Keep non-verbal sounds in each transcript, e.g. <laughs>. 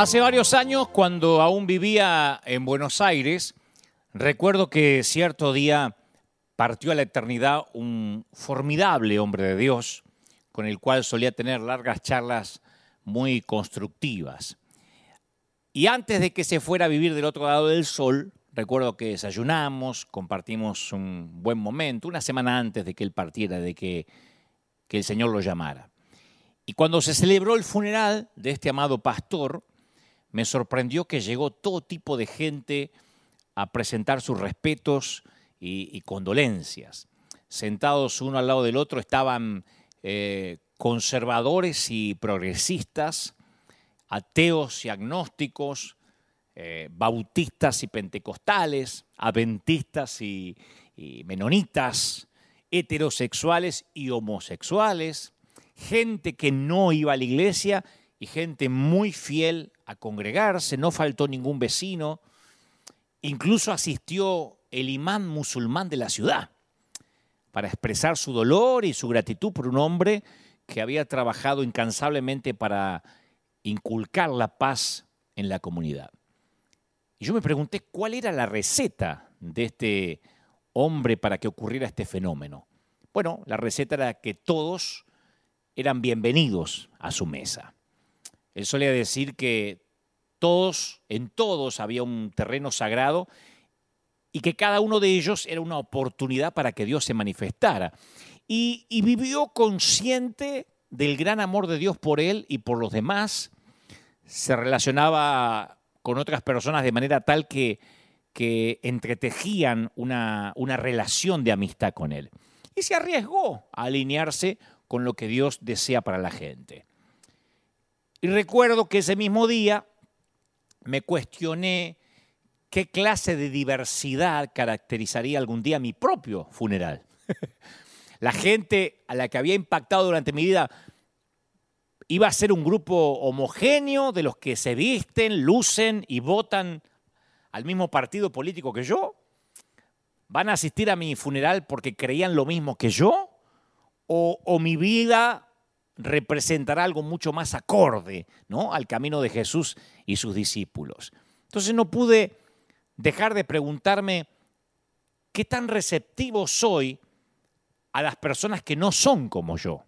Hace varios años, cuando aún vivía en Buenos Aires, recuerdo que cierto día partió a la eternidad un formidable hombre de Dios, con el cual solía tener largas charlas muy constructivas. Y antes de que se fuera a vivir del otro lado del sol, recuerdo que desayunamos, compartimos un buen momento, una semana antes de que él partiera, de que, que el Señor lo llamara. Y cuando se celebró el funeral de este amado pastor, me sorprendió que llegó todo tipo de gente a presentar sus respetos y, condolencias. Sentados uno al lado del otro estaban eh, conservadores y progresistas, ateos y agnósticos, eh, bautistas y pentecostales, adventistas y menonitas, heterosexuales y homosexuales, gente que no iba a la iglesia y gente muy fiel a congregarse, no faltó ningún vecino, incluso asistió el imán musulmán de la ciudad para expresar su dolor y su gratitud por un hombre que había trabajado incansablemente para inculcar la paz en la comunidad. Y yo me pregunté cuál era la receta de este hombre para que ocurriera este fenómeno. Bueno, la receta era que todos eran bienvenidos a su mesa. Él solía decir que todos, en todos había un terreno sagrado y que cada uno de ellos era una oportunidad para que Dios se manifestara. Y, vivió consciente del gran amor de Dios por él y por los demás. Se relacionaba con otras personas de manera tal que, que entretejían una, una relación de amistad con él. Y se arriesgó a alinearse con lo que Dios desea para la gente. Y recuerdo que ese mismo día me cuestioné qué clase de diversidad caracterizaría algún día mi propio funeral. <laughs> la gente a la que había impactado durante mi vida iba a ser un grupo homogéneo de los que se visten, lucen y votan al mismo partido político que yo. ¿Van a asistir a mi funeral porque creían lo mismo que yo? ¿O, o mi vida representará algo mucho más acorde ¿no? al camino de Jesús y sus discípulos. Entonces no pude dejar de preguntarme qué tan receptivo soy a las personas que no son como yo.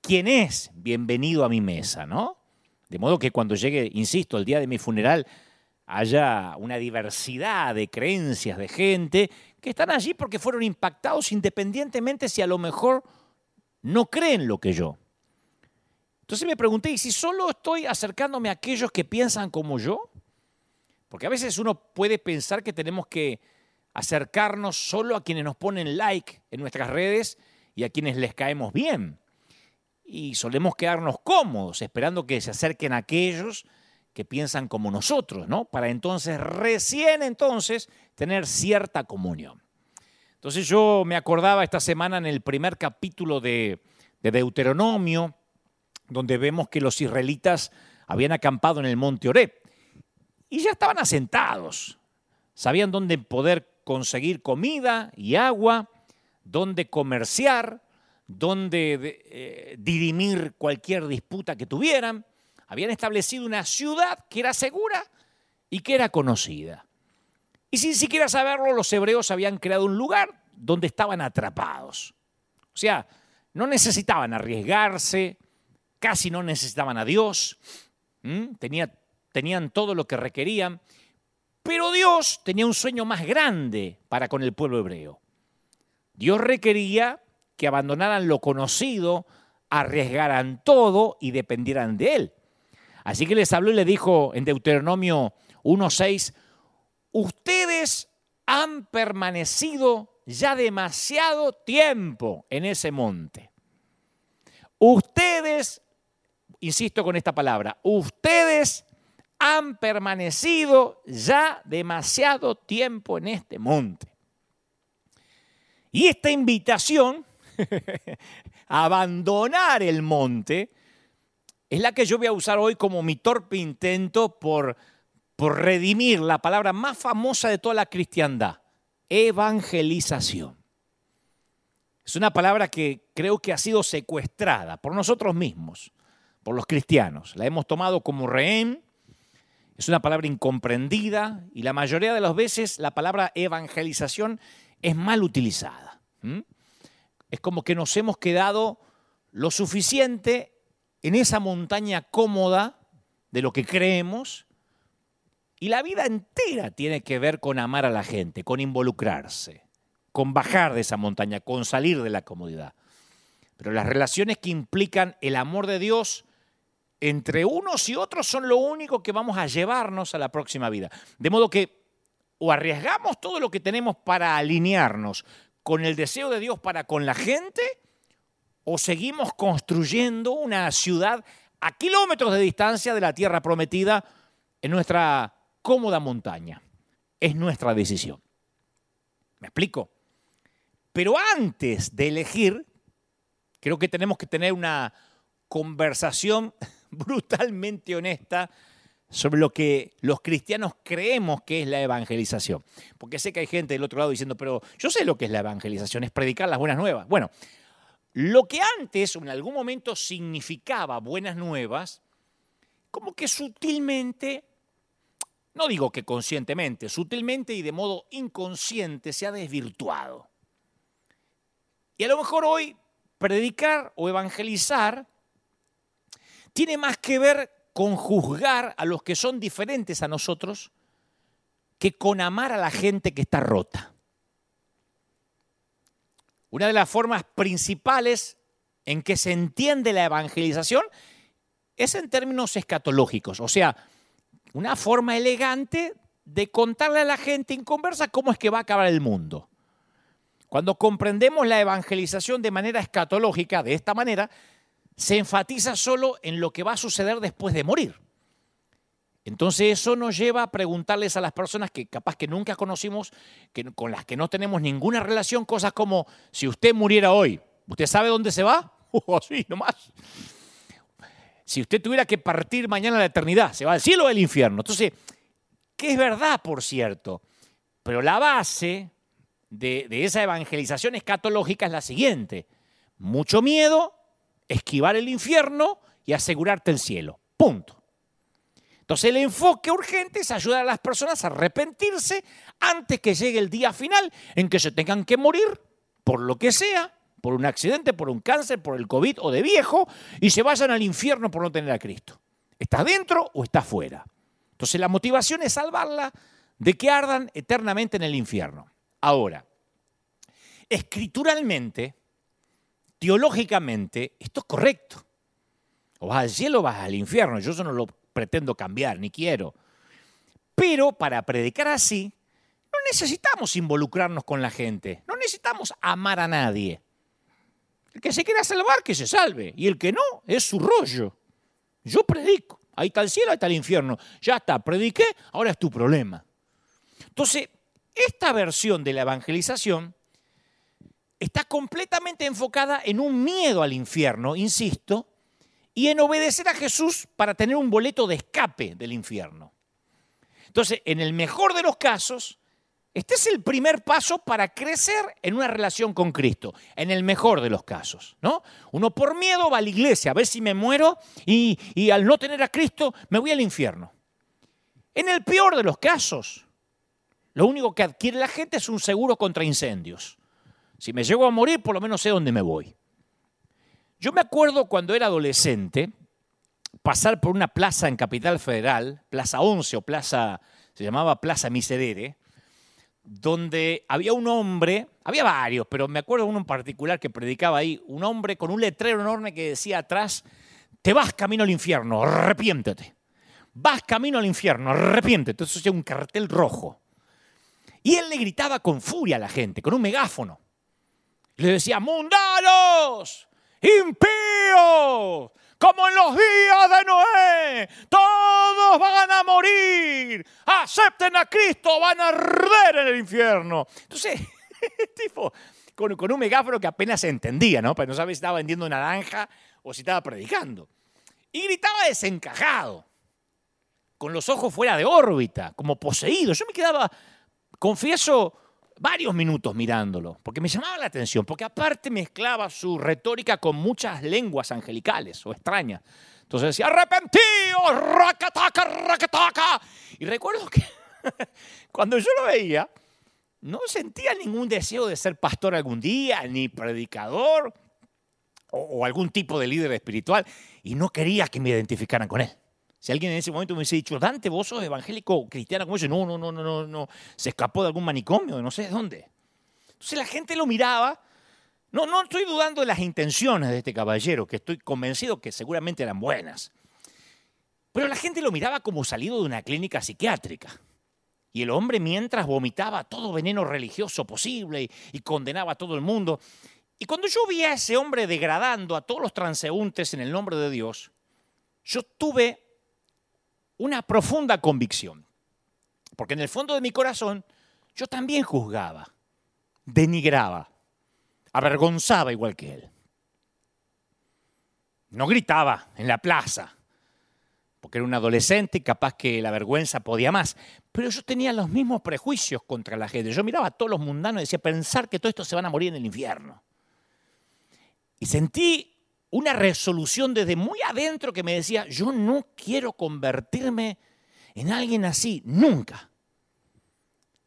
¿Quién es bienvenido a mi mesa, no? De modo que cuando llegue, insisto, el día de mi funeral, haya una diversidad de creencias de gente que están allí porque fueron impactados independientemente si a lo mejor no creen lo que yo. Entonces me pregunté, ¿y si solo estoy acercándome a aquellos que piensan como yo? Porque a veces uno puede pensar que tenemos que acercarnos solo a quienes nos ponen like en nuestras redes y a quienes les caemos bien. Y solemos quedarnos cómodos esperando que se acerquen a aquellos que piensan como nosotros, ¿no? Para entonces, recién entonces, tener cierta comunión. Entonces yo me acordaba esta semana en el primer capítulo de, Deuteronomio, donde vemos que los israelitas habían acampado en el monte Oreb y ya estaban asentados. Sabían dónde poder conseguir comida y agua, dónde comerciar, dónde eh, dirimir cualquier disputa que tuvieran. Habían establecido una ciudad que era segura y que era conocida. Y sin siquiera saberlo, los hebreos habían creado un lugar donde estaban atrapados. O sea, no necesitaban arriesgarse, casi no necesitaban a Dios, tenían todo lo que requerían, pero Dios tenía un sueño más grande para con el pueblo hebreo. Dios requería que abandonaran lo conocido, arriesgaran todo y dependieran de Él. Así que les habló y le dijo en Deuteronomio 1.6, ustedes han permanecido ya demasiado tiempo en ese monte. Ustedes, insisto con esta palabra, ustedes han permanecido ya demasiado tiempo en este monte. Y esta invitación <laughs> a abandonar el monte es la que yo voy a usar hoy como mi torpe intento por por redimir la palabra más famosa de toda la cristiandad, evangelización. Es una palabra que creo que ha sido secuestrada por nosotros mismos, por los cristianos. La hemos tomado como rehén, es una palabra incomprendida y la mayoría de las veces la palabra evangelización es mal utilizada. Es como que nos hemos quedado lo suficiente en esa montaña cómoda de lo que creemos y la vida entera tiene que ver con amar a la gente, con involucrarse, con bajar de esa montaña, con salir de la comodidad. Pero las relaciones que implican el amor de Dios entre unos y otros son lo único que vamos a llevarnos a la próxima vida. De modo que o arriesgamos todo lo que tenemos para alinearnos con el deseo de Dios para con la gente, o seguimos construyendo una ciudad a kilómetros de distancia de la tierra prometida en nuestra cómoda montaña. Es nuestra decisión. ¿Me explico? Pero antes de elegir, creo que tenemos que tener una conversación <laughs> brutalmente honesta sobre lo que los cristianos creemos que es la evangelización. Porque sé que hay gente del otro lado diciendo, pero yo sé lo que es la evangelización, es predicar las buenas nuevas. Bueno, lo que antes en algún momento significaba buenas nuevas, como que sutilmente, no digo que conscientemente, sutilmente y de modo inconsciente se ha desvirtuado. Y a lo mejor hoy predicar o evangelizar tiene más que ver con juzgar a los que son diferentes a nosotros que con amar a la gente que está rota. Una de las formas principales en que se entiende la evangelización es en términos escatológicos, o sea, una forma elegante de contarle a la gente inconversa cómo es que va a acabar el mundo. Cuando comprendemos la evangelización de manera escatológica, de esta manera, se enfatiza solo en lo que va a suceder después de morir. Entonces eso nos lleva a preguntarles a las personas que capaz que nunca conocimos, que, con las que no tenemos ninguna relación, cosas como, si usted muriera hoy, ¿usted sabe dónde se va? <laughs> Oh, sí, nomás. Si usted tuviera que partir mañana a la eternidad, ¿se va al cielo o al infierno? Entonces, que es verdad, por cierto, pero la base de, de esa evangelización escatológica es la siguiente. Mucho miedo, esquivar el infierno y asegurarte el cielo. Punto. Entonces el enfoque urgente es ayudar a las personas a arrepentirse antes que llegue el día final en que se tengan que morir por lo que sea, por un accidente, por un cáncer, por el COVID o de viejo, y se vayan al infierno por no tener a Cristo. ¿Estás dentro o estás fuera? Entonces la motivación es salvarla de que ardan eternamente en el infierno. Ahora, escrituralmente, teológicamente, esto es correcto. O vas al cielo o vas al infierno. Yo eso no lo pretendo cambiar, ni quiero. Pero para predicar así, no necesitamos involucrarnos con la gente, no necesitamos amar a nadie. El que se quiera salvar, que se salve, y el que no, es su rollo. Yo predico, ahí está el cielo, ahí está el infierno. Ya está, prediqué, ahora es tu problema. Entonces, esta versión de la evangelización está completamente enfocada en un miedo al infierno, insisto, y en obedecer a Jesús para tener un boleto de escape del infierno. Entonces, en el mejor de los casos, este es el primer paso para crecer en una relación con Cristo, en el mejor de los casos, ¿no? Uno por miedo va a la iglesia a ver si me muero y, al no tener a Cristo me voy al infierno. En el peor de los casos, lo único que adquiere la gente es un seguro contra incendios. Si me llego a morir, por lo menos sé dónde me voy. Yo me acuerdo cuando era adolescente pasar por una plaza en Capital Federal, Plaza 11 o Plaza, se llamaba Plaza Miserere, donde había un hombre, había varios, pero me acuerdo uno en particular que predicaba ahí, un hombre con un letrero enorme que decía atrás, te vas camino al infierno, arrepiéntete. Vas camino al infierno, arrepiéntete. Entonces era un cartel rojo. Y él le gritaba con furia a la gente, con un megáfono. Le decía, mundanos, impíos, como en los días de Noé, todos van a morir, acepten a Cristo, van a arder en el infierno. Entonces, <laughs> tipo, con, un megáfono que apenas se entendía, ¿no? Pero no sabía si estaba vendiendo naranja o si estaba predicando. Y gritaba desencajado, con los ojos fuera de órbita, como poseído. Yo me quedaba, confieso, varios minutos mirándolo, porque me llamaba la atención, porque aparte mezclaba su retórica con muchas lenguas angelicales o extrañas. Entonces decía, arrepentido, raquetaca, raquetaca. Y recuerdo que <laughs> cuando yo lo veía, no sentía ningún deseo de ser pastor algún día, ni predicador, o, algún tipo de líder espiritual, y no quería que me identificaran con él. Si alguien en ese momento me hubiese dicho, Dante, vos sos evangélico cristiano como yo, no, no, no, no, no, no, se escapó de algún manicomio, no sé de dónde. Entonces la gente lo miraba. No, no estoy dudando de las intenciones de este caballero, que estoy convencido que seguramente eran buenas. Pero la gente lo miraba como salido de una clínica psiquiátrica. Y el hombre mientras vomitaba todo veneno religioso posible y, y condenaba a todo el mundo. Y cuando yo vi a ese hombre degradando a todos los transeúntes en el nombre de Dios, yo tuve una profunda convicción. Porque en el fondo de mi corazón yo también juzgaba, denigraba, avergonzaba igual que él. No gritaba en la plaza, porque era un adolescente y capaz que la vergüenza podía más. Pero yo tenía los mismos prejuicios contra la gente. Yo miraba a todos los mundanos y decía, pensar que todo esto se van a morir en el infierno. Y sentí una resolución desde muy adentro que me decía, yo no quiero convertirme en alguien así, nunca.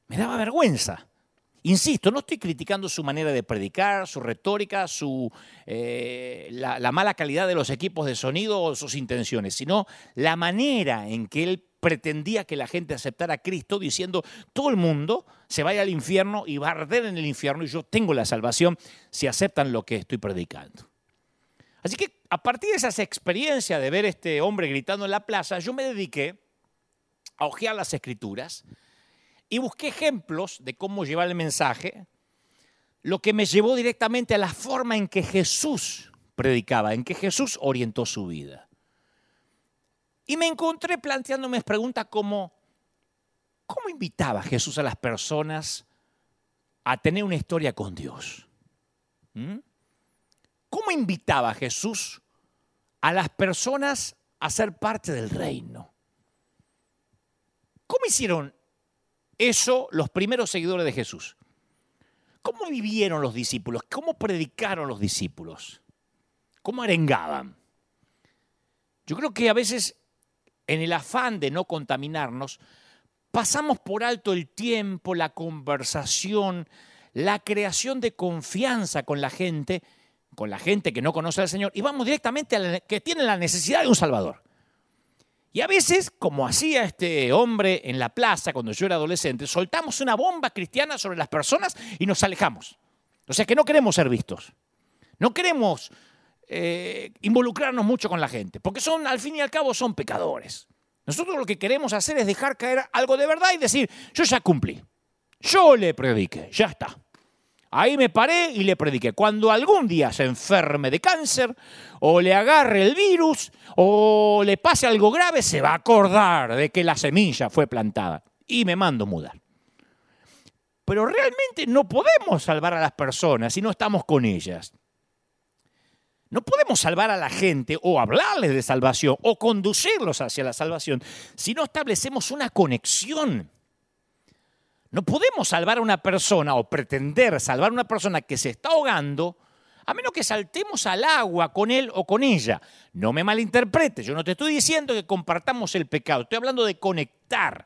Me daba vergüenza. Insisto, no estoy criticando su manera de predicar, su retórica, su, eh, la, la mala calidad de los equipos de sonido o sus intenciones, sino la manera en que él pretendía que la gente aceptara a Cristo diciendo, todo el mundo se vaya al infierno y va a arder en el infierno y yo tengo la salvación si aceptan lo que estoy predicando. Así que a partir de esas experiencias de ver este hombre gritando en la plaza, yo me dediqué a hojear las escrituras y busqué ejemplos de cómo llevar el mensaje, lo que me llevó directamente a la forma en que Jesús predicaba, en que Jesús orientó su vida. Y me encontré planteándome preguntas como, ¿cómo invitaba Jesús a las personas a tener una historia con Dios? ¿Mm? ¿Cómo invitaba Jesús a las personas a ser parte del reino? ¿Cómo hicieron eso los primeros seguidores de Jesús? ¿Cómo vivieron los discípulos? ¿Cómo predicaron los discípulos? ¿Cómo arengaban? Yo creo que a veces en el afán de no contaminarnos, pasamos por alto el tiempo, la conversación, la creación de confianza con la gente con la gente que no conoce al Señor y vamos directamente a la que tiene la necesidad de un Salvador. Y a veces, como hacía este hombre en la plaza cuando yo era adolescente, soltamos una bomba cristiana sobre las personas y nos alejamos. O sea que no queremos ser vistos. No queremos eh, involucrarnos mucho con la gente, porque son, al fin y al cabo, son pecadores. Nosotros lo que queremos hacer es dejar caer algo de verdad y decir, yo ya cumplí, yo le prediqué, ya está. Ahí me paré y le prediqué. Cuando algún día se enferme de cáncer o le agarre el virus o le pase algo grave, se va a acordar de que la semilla fue plantada y me mando mudar. Pero realmente no podemos salvar a las personas si no estamos con ellas. No podemos salvar a la gente o hablarles de salvación o conducirlos hacia la salvación si no establecemos una conexión no podemos salvar a una persona o pretender salvar a una persona que se está ahogando a menos que saltemos al agua con él o con ella. No me malinterpretes, yo no te estoy diciendo que compartamos el pecado, estoy hablando de conectar.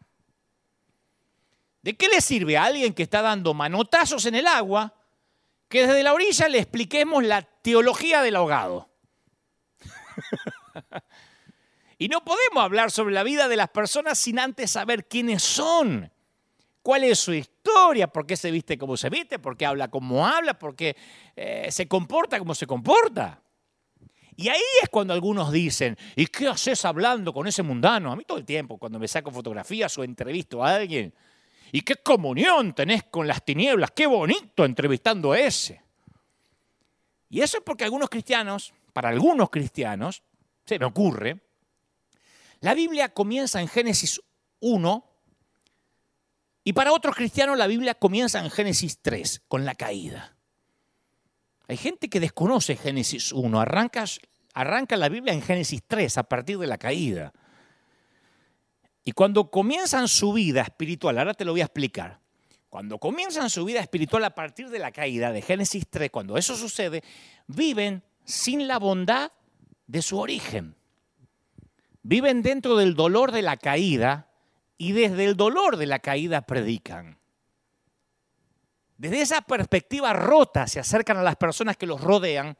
¿De qué le sirve a alguien que está dando manotazos en el agua que desde la orilla le expliquemos la teología del ahogado? <laughs> y no podemos hablar sobre la vida de las personas sin antes saber quiénes son cuál es su historia, por qué se viste como se viste, por qué habla como habla, por qué eh, se comporta como se comporta. Y ahí es cuando algunos dicen, ¿y qué haces hablando con ese mundano? A mí todo el tiempo, cuando me saco fotografías o entrevisto a alguien, ¿y qué comunión tenés con las tinieblas? Qué bonito entrevistando a ese. Y eso es porque algunos cristianos, para algunos cristianos, se me ocurre, la Biblia comienza en Génesis 1 y para otros cristianos la Biblia comienza en Génesis 3, con la caída. Hay gente que desconoce Génesis 1, arranca, arranca la Biblia en Génesis 3, a partir de la caída. Y cuando comienzan su vida espiritual, ahora te lo voy a explicar, cuando comienzan su vida espiritual a partir de la caída de Génesis 3, cuando eso sucede, viven sin la bondad de su origen. viven dentro del dolor de la caída y desde el dolor de la caída predican. Desde esa perspectiva rota se acercan a las personas que los rodean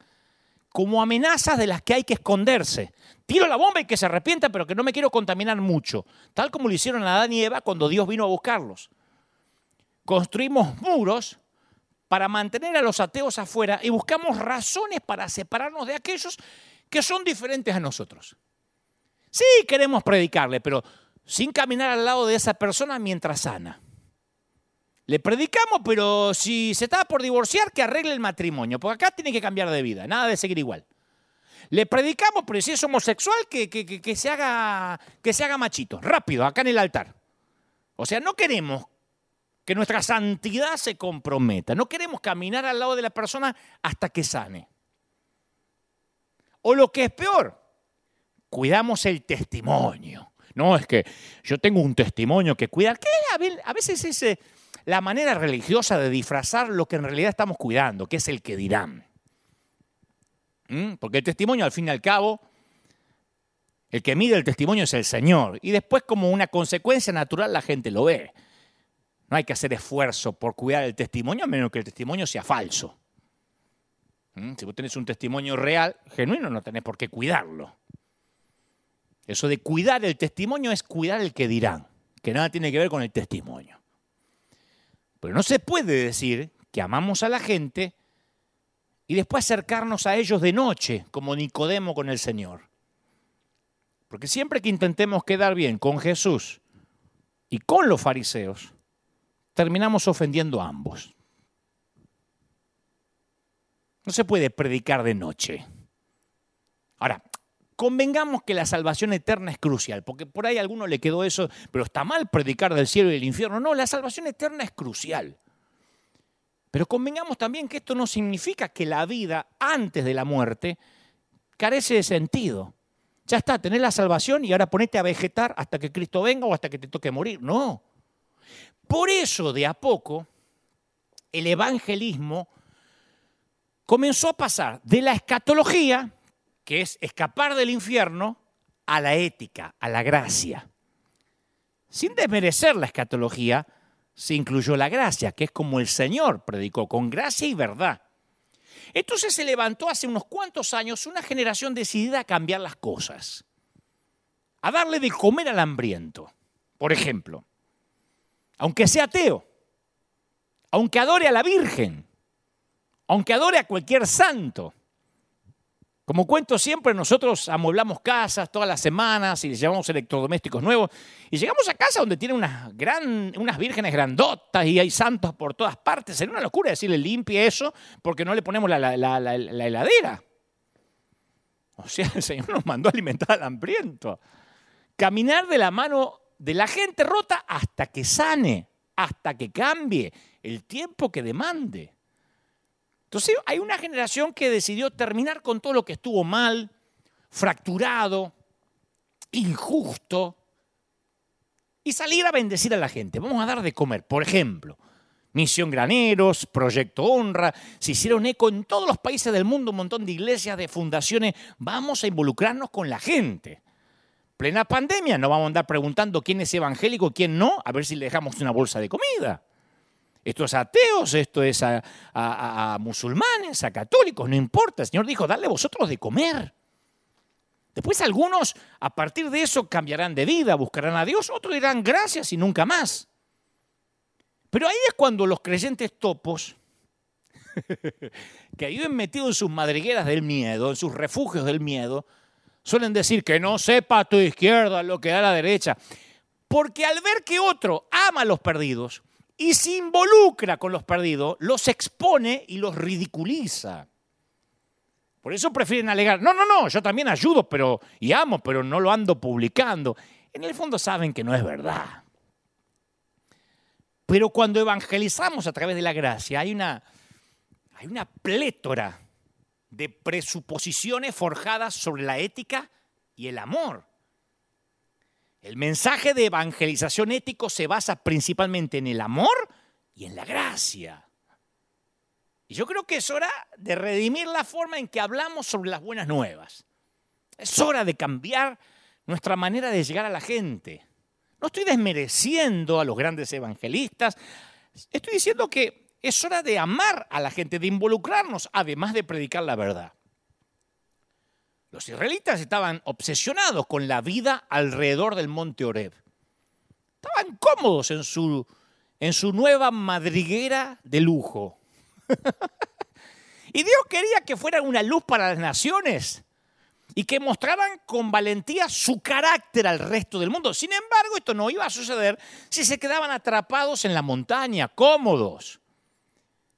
como amenazas de las que hay que esconderse. Tiro la bomba y que se arrepienta, pero que no me quiero contaminar mucho, tal como lo hicieron Adán y Eva cuando Dios vino a buscarlos. Construimos muros para mantener a los ateos afuera y buscamos razones para separarnos de aquellos que son diferentes a nosotros. Sí, queremos predicarle, pero sin caminar al lado de esa persona mientras sana. Le predicamos, pero si se está por divorciar, que arregle el matrimonio, porque acá tiene que cambiar de vida, nada de seguir igual. Le predicamos, pero si es homosexual, que, que, se haga, que se haga machito, rápido, acá en el altar. O sea, no queremos que nuestra santidad se comprometa, no queremos caminar al lado de la persona hasta que sane. O lo que es peor, cuidamos el testimonio. No, es que yo tengo un testimonio que cuidar. ¿Qué? A veces ese la manera religiosa de disfrazar lo que en realidad estamos cuidando, que es el que dirán. ¿Mm? Porque el testimonio, al fin y al cabo, el que mide el testimonio es el Señor. Y después, como una consecuencia natural, la gente lo ve. No hay que hacer esfuerzo por cuidar el testimonio, a menos que el testimonio sea falso. ¿Mm? Si vos tenés un testimonio real, genuino, no tenés por qué cuidarlo. Eso de cuidar el testimonio es cuidar el que dirán, que nada tiene que ver con el testimonio. Pero no se puede decir que amamos a la gente y después acercarnos a ellos de noche, como Nicodemo con el Señor. Porque siempre que intentemos quedar bien con Jesús y con los fariseos, terminamos ofendiendo a ambos. No se puede predicar de noche. Ahora, convengamos que la salvación eterna es crucial, porque por ahí a alguno le quedó eso, pero está mal predicar del cielo y del infierno. No, la salvación eterna es crucial. Pero convengamos también que esto no significa que la vida antes de la muerte carece de sentido. Ya está, tenés la salvación y ahora ponete a vegetar hasta que Cristo venga o hasta que te toque morir. No. Por eso, de a poco, el evangelismo comenzó a pasar de la escatología, que es escapar del infierno a la ética, a la gracia. Sin desmerecer la escatología, se incluyó la gracia, que es como el Señor predicó, con gracia y verdad. Entonces se levantó hace unos cuantos años una generación decidida a cambiar las cosas, a darle de comer al hambriento. Por ejemplo, aunque sea ateo, aunque adore a la Virgen, aunque adore a cualquier santo, como cuento siempre, nosotros amueblamos casas todas las semanas y les llevamos electrodomésticos nuevos. Y llegamos a casa donde tiene unas, gran, unas vírgenes grandotas y hay santos por todas partes. Sería una locura decirle limpie eso porque no le ponemos la, la heladera. O sea, el Señor nos mandó a alimentar al hambriento. Caminar de la mano de la gente rota hasta que sane, hasta que cambie el tiempo que demande. Entonces hay una generación que decidió terminar con todo lo que estuvo mal, fracturado, injusto, y salir a bendecir a la gente. Vamos a dar de comer, por ejemplo. Misión Graneros, Proyecto Honra, se hicieron eco en todos los países del mundo, un montón de iglesias, de fundaciones. Vamos a involucrarnos con la gente. Plena pandemia, no vamos a andar preguntando quién es evangélico quién no, a ver si le dejamos una bolsa de comida. Esto es ateos, esto es a, musulmanes, a católicos, no importa. El Señor dijo, dale vosotros de comer. Después algunos a partir de eso cambiarán de vida, buscarán a Dios, otros dirán gracias y nunca más. Pero ahí es cuando los creyentes topos, <laughs> que viven metidos en sus madrigueras del miedo, en sus refugios del miedo, suelen decir que no sepa a tu izquierda lo que da a la derecha. Porque al ver que otro ama a los perdidos, y se involucra con los perdidos, los expone y los ridiculiza. Por eso prefieren alegar, no, no, no, yo también ayudo pero, y amo, pero no lo ando publicando. En el fondo saben que no es verdad. Pero cuando evangelizamos a través de la gracia, hay una, hay una plétora de presuposiciones forjadas sobre la ética y el amor. El mensaje de evangelización ético se basa principalmente en el amor y en la gracia. Y yo creo que es hora de redimir la forma en que hablamos sobre las buenas nuevas. Es hora de cambiar nuestra manera de llegar a la gente. No estoy desmereciendo a los grandes evangelistas, estoy diciendo que es hora de amar a la gente, de involucrarnos, además de predicar la verdad. Los israelitas estaban obsesionados con la vida alrededor del monte Oreb. Estaban cómodos en su, en su nueva madriguera de lujo. <laughs> y Dios quería que fueran una luz para las naciones y que mostraran con valentía su carácter al resto del mundo. Sin embargo, esto no iba a suceder si se quedaban atrapados en la montaña, cómodos.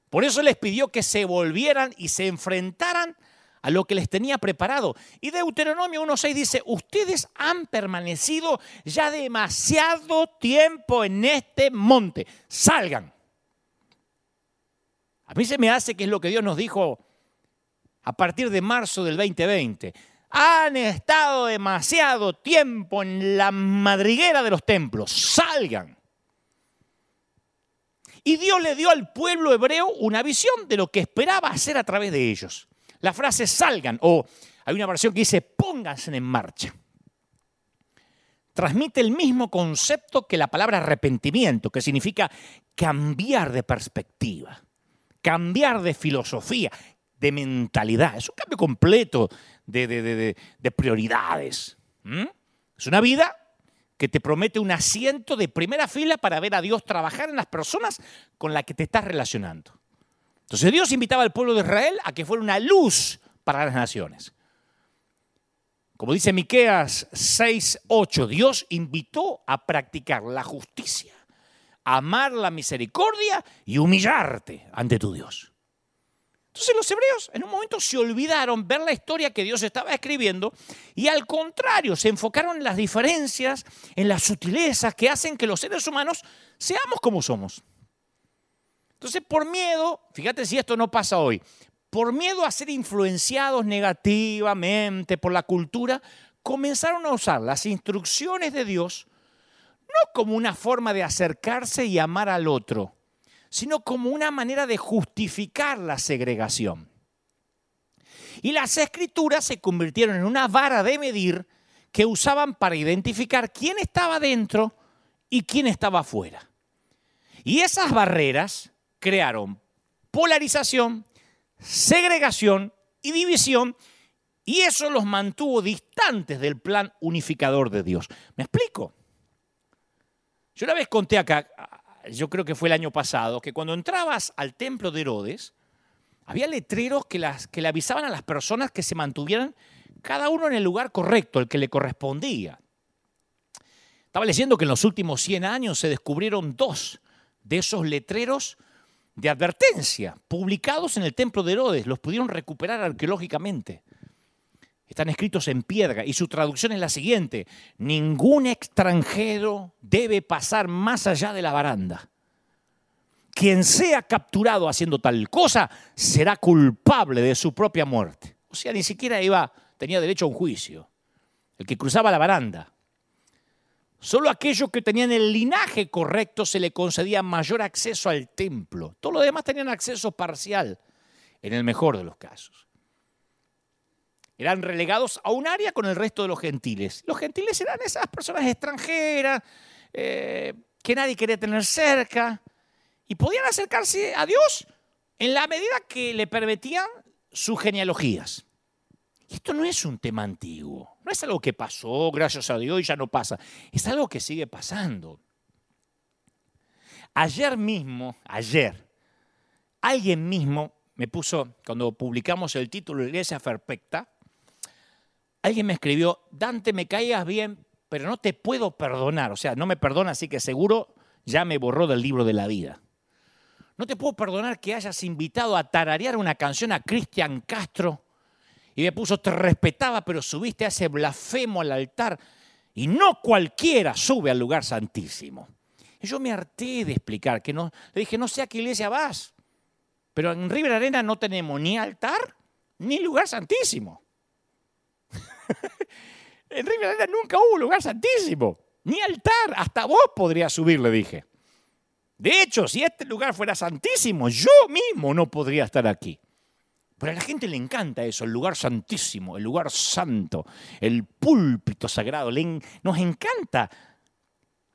Por eso les pidió que se volvieran y se enfrentaran a lo que les tenía preparado. Y Deuteronomio 1.6 dice, ustedes han permanecido ya demasiado tiempo en este monte, salgan. A mí se me hace que es lo que Dios nos dijo a partir de marzo del 2020. Han estado demasiado tiempo en la madriguera de los templos, salgan. Y Dios le dio al pueblo hebreo una visión de lo que esperaba hacer a través de ellos. La frase salgan, o hay una versión que dice pónganse en marcha. Transmite el mismo concepto que la palabra arrepentimiento, que significa cambiar de perspectiva, cambiar de filosofía, de mentalidad. Es un cambio completo de, prioridades. Es una vida que te promete un asiento de primera fila para ver a Dios trabajar en las personas con las que te estás relacionando. Entonces Dios invitaba al pueblo de Israel a que fuera una luz para las naciones. Como dice Miqueas 6:8, Dios invitó a practicar la justicia, amar la misericordia y humillarte ante tu Dios. Entonces los hebreos en un momento se olvidaron ver la historia que Dios estaba escribiendo y al contrario se enfocaron en las diferencias, en las sutilezas que hacen que los seres humanos seamos como somos. Entonces por miedo, fíjate si esto no pasa hoy, por miedo a ser influenciados negativamente por la cultura, comenzaron a usar las instrucciones de Dios no como una forma de acercarse y amar al otro, sino como una manera de justificar la segregación. Y las escrituras se convirtieron en una vara de medir que usaban para identificar quién estaba dentro y quién estaba afuera. Y esas barreras crearon polarización, segregación y división, y eso los mantuvo distantes del plan unificador de Dios. ¿Me explico? Yo una vez conté acá, yo creo que fue el año pasado, que cuando entrabas al templo de Herodes, había letreros que, las, que le avisaban a las personas que se mantuvieran cada uno en el lugar correcto, el que le correspondía. Estaba leyendo que en los últimos 100 años se descubrieron dos de esos letreros de advertencia publicados en el templo de Herodes. Los pudieron recuperar arqueológicamente. Están escritos en piedra y su traducción es la siguiente. Ningún extranjero debe pasar más allá de la baranda. Quien sea capturado haciendo tal cosa será culpable de su propia muerte. O sea, ni siquiera iba, tenía derecho a un juicio. El que cruzaba la baranda. Solo aquellos que tenían el linaje correcto se le concedía mayor acceso al templo. Todos los demás tenían acceso parcial, en el mejor de los casos eran relegados a un área con el resto de los gentiles. Los gentiles eran esas personas extranjeras eh, que nadie quería tener cerca y podían acercarse a Dios en la medida que le permitían sus genealogías. Esto no es un tema antiguo, es algo que pasó, gracias a Dios, y ya no pasa, es algo que sigue pasando. Ayer mismo, ayer, alguien mismo me puso, cuando publicamos el título Iglesia Perfecta, alguien me escribió, Dante, me caías bien, pero no te puedo perdonar. O sea, no me perdona, así que seguro ya me borró del libro de la vida. No te puedo perdonar que hayas invitado a tararear una canción a Cristian Castro y me puso, te respetaba, pero subiste a ese blasfemo al altar y no cualquiera sube al lugar santísimo. Y yo me harté de explicar que no, le dije, no sé a qué iglesia vas, pero en River Arena no tenemos ni altar ni lugar santísimo. <laughs> en River nunca hubo lugar santísimo, ni altar, hasta vos podrías subir, le dije. De hecho, si este lugar fuera santísimo, yo mismo no podría estar aquí. Pero a la gente le encanta eso, el lugar santísimo, el lugar santo, el púlpito sagrado. nos encanta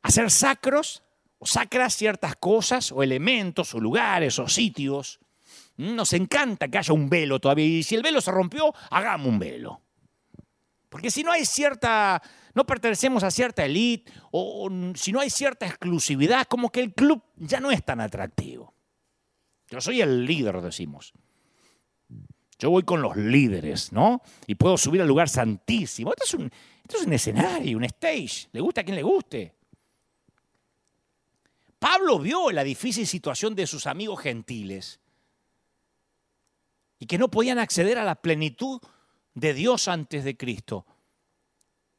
hacer sacros o sacras ciertas cosas o elementos o lugares o sitios. Nos encanta que haya un velo todavía. Y si el velo se rompió, hagamos un velo. Porque si no hay cierta, no pertenecemos a cierta élite o si no hay cierta exclusividad, como que el club ya no es tan atractivo. Yo soy el líder, decimos. Yo voy con los líderes, ¿no? Y puedo subir al lugar santísimo. Esto es un, escenario, un stage. Le gusta a quien le guste. Pablo vio la difícil situación de sus amigos gentiles y que no podían acceder a la plenitud de Dios antes de Cristo.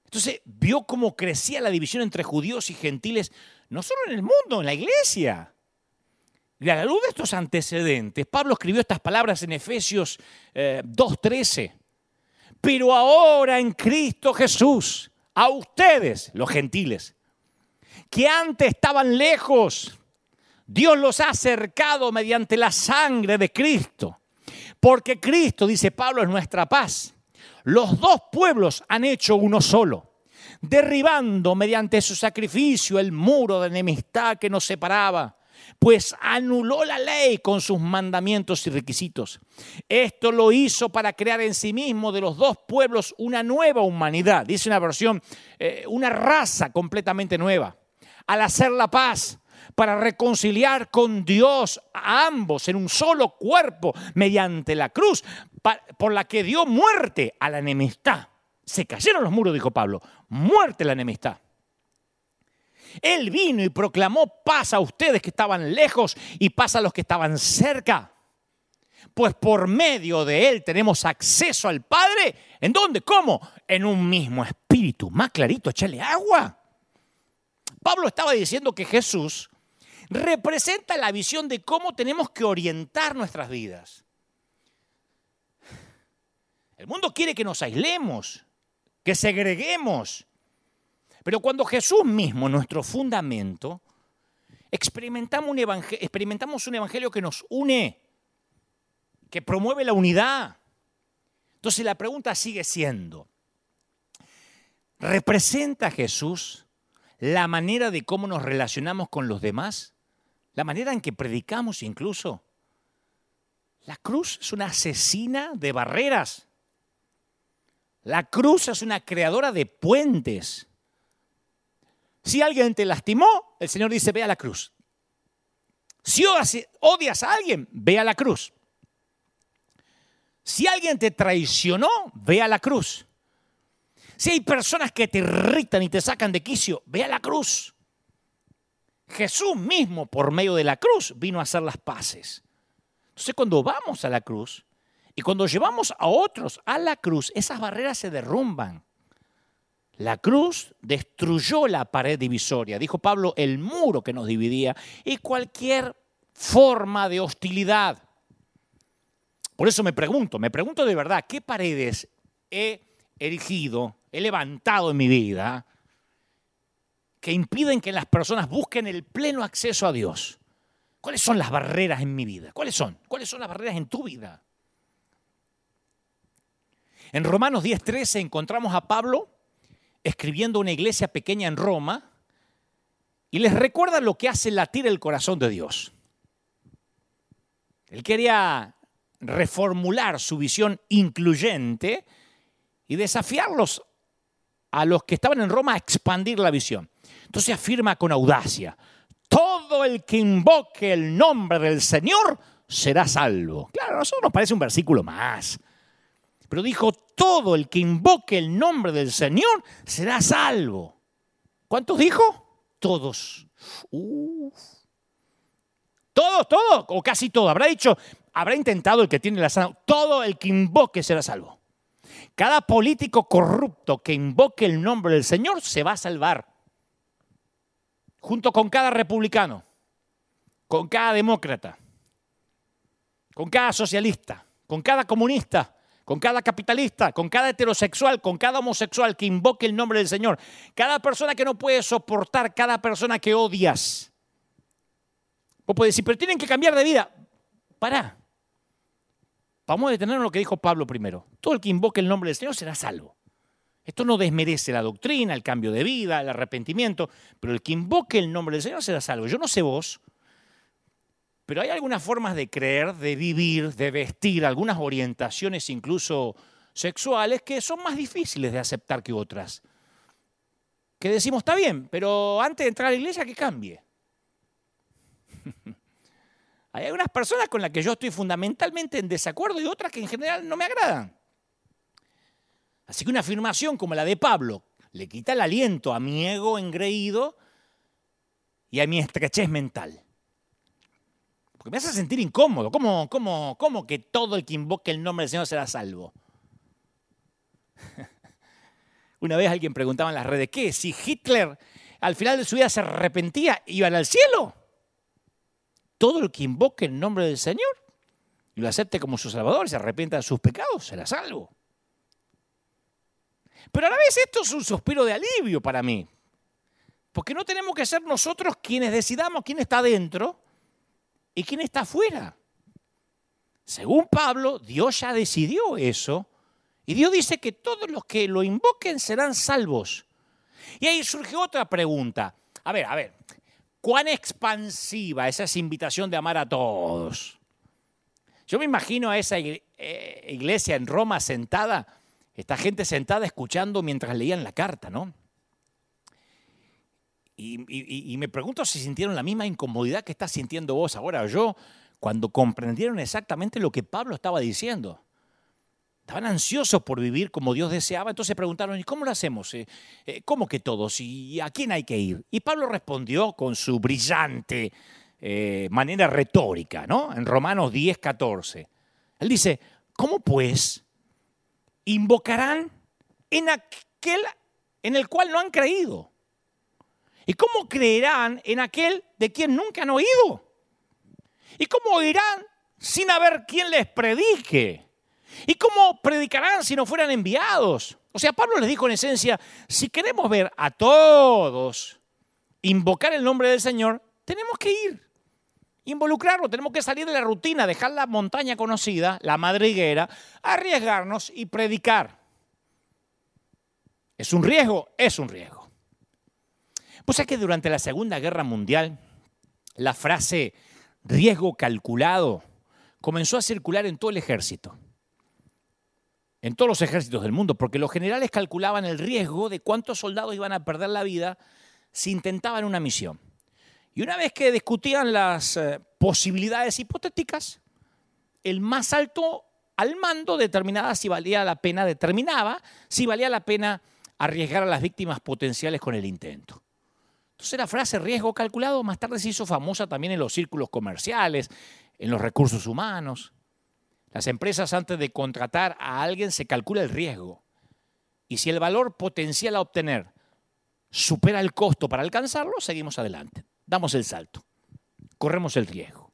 Entonces vio cómo crecía la división entre judíos y gentiles, no solo en el mundo, en la iglesia. Y a la luz de estos antecedentes, Pablo escribió estas palabras en Efesios 2.13. Eh, Pero ahora en Cristo Jesús, a ustedes, los gentiles, que antes estaban lejos, Dios los ha acercado mediante la sangre de Cristo. Porque Cristo, dice Pablo, es nuestra paz. Los dos pueblos han hecho uno solo, derribando mediante su sacrificio el muro de enemistad que nos separaba pues anuló la ley con sus mandamientos y requisitos. Esto lo hizo para crear en sí mismo de los dos pueblos una nueva humanidad, dice una versión, eh, una raza completamente nueva. Al hacer la paz, para reconciliar con Dios a ambos en un solo cuerpo mediante la cruz, por la que dio muerte a la enemistad. Se cayeron los muros, dijo Pablo, muerte a la enemistad. Él vino y proclamó paz a ustedes que estaban lejos y paz a los que estaban cerca. Pues por medio de Él tenemos acceso al Padre. ¿En dónde? ¿Cómo? En un mismo espíritu. Más clarito, echarle agua. Pablo estaba diciendo que Jesús representa la visión de cómo tenemos que orientar nuestras vidas. El mundo quiere que nos aislemos, que segreguemos, pero cuando Jesús mismo, nuestro fundamento, experimentamos un, evangelio, que nos une, que promueve la unidad. Entonces la pregunta sigue siendo, ¿representa Jesús la manera de cómo nos relacionamos con los demás? ¿La manera en que predicamos incluso? La cruz es una asesina de barreras. La cruz es una creadora de puentes. Si alguien te lastimó, el Señor dice, ve a la cruz. Si odias a alguien, ve a la cruz. Si alguien te traicionó, ve a la cruz. Si hay personas que te irritan y te sacan de quicio, ve a la cruz. Jesús mismo, por medio de la cruz, vino a hacer las paces. Entonces, cuando vamos a la cruz y cuando llevamos a otros a la cruz, esas barreras se derrumban. La cruz destruyó la pared divisoria, dijo Pablo, el muro que nos dividía y cualquier forma de hostilidad. Por eso me pregunto, me pregunto de verdad, ¿qué paredes he erigido, he levantado en mi vida que impiden que las personas busquen el pleno acceso a Dios? ¿Cuáles son las barreras en mi vida? ¿Cuáles son? ¿Cuáles son las barreras en tu vida? En Romanos 10:13 encontramos a Pablo escribiendo una iglesia pequeña en Roma y les recuerda lo que hace latir el corazón de Dios. Él quería reformular su visión incluyente y desafiarlos a los que estaban en Roma a expandir la visión. Entonces afirma con audacia, todo el que invoque el nombre del Señor será salvo. Claro, a nosotros nos parece un versículo más. Pero dijo, todo el que invoque el nombre del Señor será salvo. ¿Cuántos dijo? Todos. Todos, todos, o casi todo. Habrá dicho, habrá intentado el que tiene la sana, todo el que invoque será salvo. Cada político corrupto que invoque el nombre del Señor se va a salvar. Junto con cada republicano, con cada demócrata, con cada socialista, con cada comunista, con cada capitalista, con cada heterosexual, con cada homosexual que invoque el nombre del Señor, cada persona que no puede soportar, cada persona que odias. Vos podés decir, pero tienen que cambiar de vida. Para. Vamos a detenernos en lo que dijo Pablo primero. Todo el que invoque el nombre del Señor será salvo. Esto no desmerece la doctrina, el cambio de vida, el arrepentimiento, pero el que invoque el nombre del Señor será salvo. Yo no sé vos, pero hay algunas formas de creer, de vivir, de vestir, algunas orientaciones incluso sexuales que son más difíciles de aceptar que otras. Que decimos, está bien, pero antes de entrar a la iglesia que cambie. <laughs> Hay algunas personas con las que yo estoy fundamentalmente en desacuerdo y otras que en general no me agradan. Así que una afirmación como la de Pablo le quita el aliento a mi ego engreído y a mi estrechez mental. Me hace sentir incómodo. ¿Cómo, cómo, cómo que todo el que invoque el nombre del Señor será salvo? <laughs> Una vez alguien preguntaba en las redes, ¿qué? Si Hitler al final de su vida se arrepentía, ¿iban al cielo? todo el que invoque el nombre del Señor y lo acepte como su Salvador se arrepienta de sus pecados, será salvo. Pero a la vez esto es un suspiro de alivio para mí, porque no tenemos que ser nosotros quienes decidamos quién está dentro y quién está afuera. Según Pablo, Dios ya decidió eso y Dios dice que todos los que lo invoquen serán salvos. Y ahí surge otra pregunta. A ver, a ver, cuán expansiva es esa invitación de amar a todos. Yo me imagino a esa eh, iglesia en Roma sentada, esta gente sentada escuchando mientras leían la carta, ¿no? Y, me pregunto si sintieron la misma incomodidad que estás sintiendo vos ahora yo cuando comprendieron exactamente lo que Pablo estaba diciendo. Estaban ansiosos por vivir como Dios deseaba, entonces preguntaron, ¿y cómo lo hacemos? Eh, eh, ¿Cómo que todos? ¿Y a quién hay que ir? Y Pablo respondió con su brillante eh, manera retórica, ¿no? En Romanos 10, 14. Él dice, ¿cómo pues invocarán en aquel en el cual no han creído? ¿Y cómo creerán en aquel de quien nunca han oído? ¿Y cómo oirán sin haber quien les predique? ¿Y cómo predicarán si no fueran enviados? O sea, Pablo les dijo en esencia, si queremos ver a todos invocar el nombre del Señor, tenemos que ir, involucrarlo, tenemos que salir de la rutina, dejar la montaña conocida, la madriguera, arriesgarnos y predicar. ¿Es un riesgo? Es un riesgo. Pues es que durante la Segunda Guerra Mundial, la frase riesgo calculado comenzó a circular en todo el ejército en todos los ejércitos del mundo, porque los generales calculaban el riesgo de cuántos soldados iban a perder la vida si intentaban una misión. Y una vez que discutían las eh, posibilidades hipotéticas, el más alto al mando determinaba si valía la pena, determinaba si valía la pena arriesgar a las víctimas potenciales con el intento. Entonces la frase riesgo calculado más tarde se hizo famosa también en los círculos comerciales, en los recursos humanos. Las empresas antes de contratar a alguien se calcula el riesgo. Y si el valor potencial a obtener supera el costo para alcanzarlo, seguimos adelante. Damos el salto. Corremos el riesgo.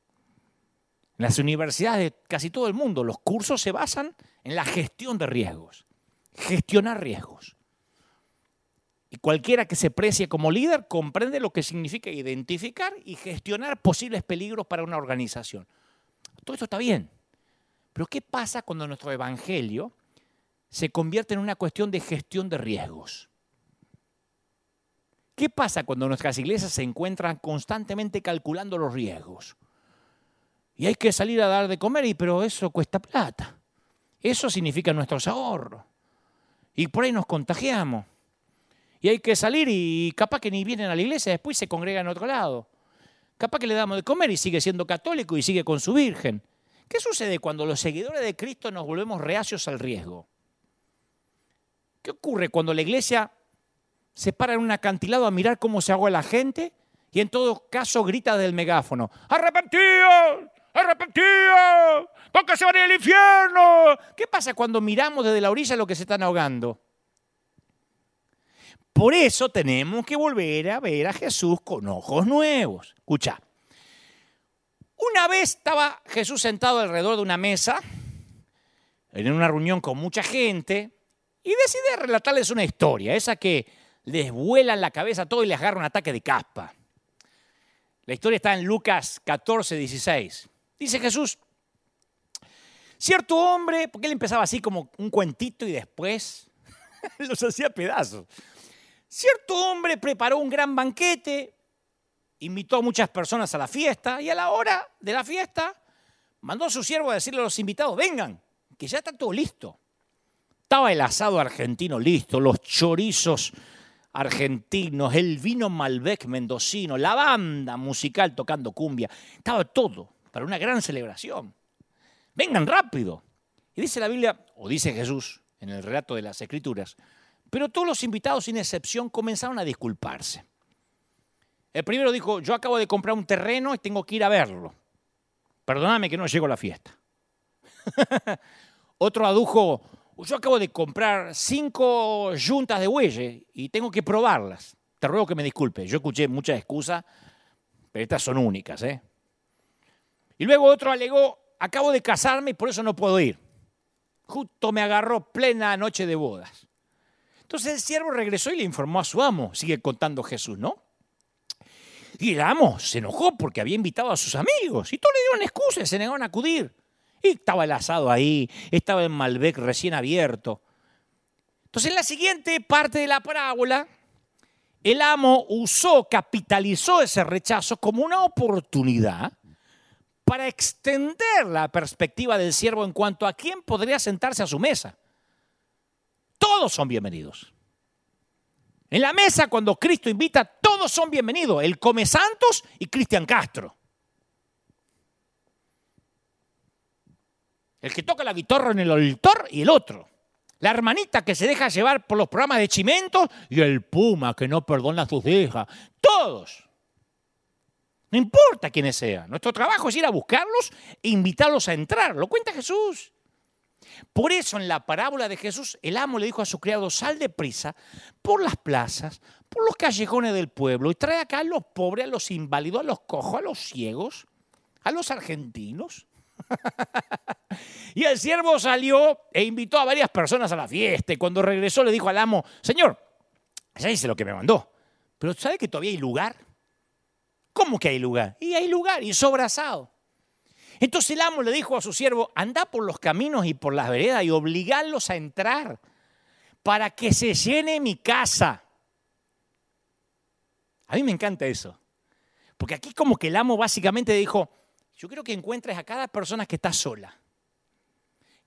En las universidades de casi todo el mundo los cursos se basan en la gestión de riesgos. Gestionar riesgos. Cualquiera que se precie como líder comprende lo que significa identificar y gestionar posibles peligros para una organización. Todo esto está bien. Pero ¿qué pasa cuando nuestro evangelio se convierte en una cuestión de gestión de riesgos? ¿Qué pasa cuando nuestras iglesias se encuentran constantemente calculando los riesgos? Y hay que salir a dar de comer, y, pero eso cuesta plata. Eso significa nuestros ahorros. Y por ahí nos contagiamos. Y hay que salir y capaz que ni vienen a la iglesia, después se congregan en otro lado. Capaz que le damos de comer y sigue siendo católico y sigue con su virgen. ¿Qué sucede cuando los seguidores de Cristo nos volvemos reacios al riesgo? ¿Qué ocurre cuando la iglesia se para en un acantilado a mirar cómo se ahoga la gente y en todo caso grita del megáfono, ¡arrepentidos! ¡arrepentidos! ¡Porque se van al infierno! ¿Qué pasa cuando miramos desde la orilla lo que se están ahogando? Por eso tenemos que volver a ver a Jesús con ojos nuevos. Escucha, una vez estaba Jesús sentado alrededor de una mesa, en una reunión con mucha gente, y decide relatarles una historia, esa que les vuela en la cabeza todo y les agarra un ataque de caspa. La historia está en Lucas 14, 16. Dice Jesús, Cierto hombre, porque él empezaba así como un cuentito y después <laughs> los hacía pedazos. Cierto hombre preparó un gran banquete, invitó a muchas personas a la fiesta y a la hora de la fiesta mandó a su siervo a decirle a los invitados, vengan, que ya está todo listo. Estaba el asado argentino listo, los chorizos argentinos, el vino Malbec mendocino, la banda musical tocando cumbia. Estaba todo para una gran celebración. Vengan rápido. Y dice la Biblia, o dice Jesús en el relato de las Escrituras, pero todos los invitados, sin excepción, comenzaron a disculparse. El primero dijo, yo acabo de comprar un terreno y tengo que ir a verlo. Perdóname que no llego a la fiesta. <laughs> Otro adujo, yo acabo de comprar cinco yuntas de bueyes y tengo que probarlas. Te ruego que me disculpe. Yo escuché muchas excusas, pero estas son únicas. ¿eh? Y luego otro alegó, acabo de casarme y por eso no puedo ir. Justo me agarró plena noche de bodas. Entonces el siervo regresó y le informó a su amo, sigue contando Jesús, ¿no? Y el amo se enojó porque había invitado a sus amigos y todos le dieron excusas, se negaron a acudir. Y estaba el asado ahí, estaba el Malbec recién abierto. Entonces en la siguiente parte de la parábola, el amo usó, capitalizó ese rechazo como una oportunidad para extender la perspectiva del siervo en cuanto a quién podría sentarse a su mesa todos son bienvenidos. En la mesa, cuando Cristo invita, todos son bienvenidos. El Come Santos y Cristian Castro. El que toca la guitarra en el altar y el otro. La hermanita que se deja llevar por los programas de Chimento y el Puma que no perdona sus hijas. Todos. No importa quiénes sean. Nuestro trabajo es ir a buscarlos e invitarlos a entrar. Lo cuenta Jesús. Por eso en la parábola de Jesús, el amo le dijo a su criado, sal de prisa por las plazas, por los callejones del pueblo y trae acá a los pobres, a los inválidos, a los cojos, a los ciegos, a los argentinos. <laughs> y el siervo salió e invitó a varias personas a la fiesta y cuando regresó le dijo al amo, Señor, ya hice lo que me mandó, pero ¿sabe que todavía hay lugar? ¿Cómo que hay lugar? Y hay lugar y sobrazado. Entonces el amo le dijo a su siervo, anda por los caminos y por las veredas y obligarlos a entrar para que se llene mi casa. A mí me encanta eso. Porque aquí como que el amo básicamente dijo, yo quiero que encuentres a cada persona que está sola.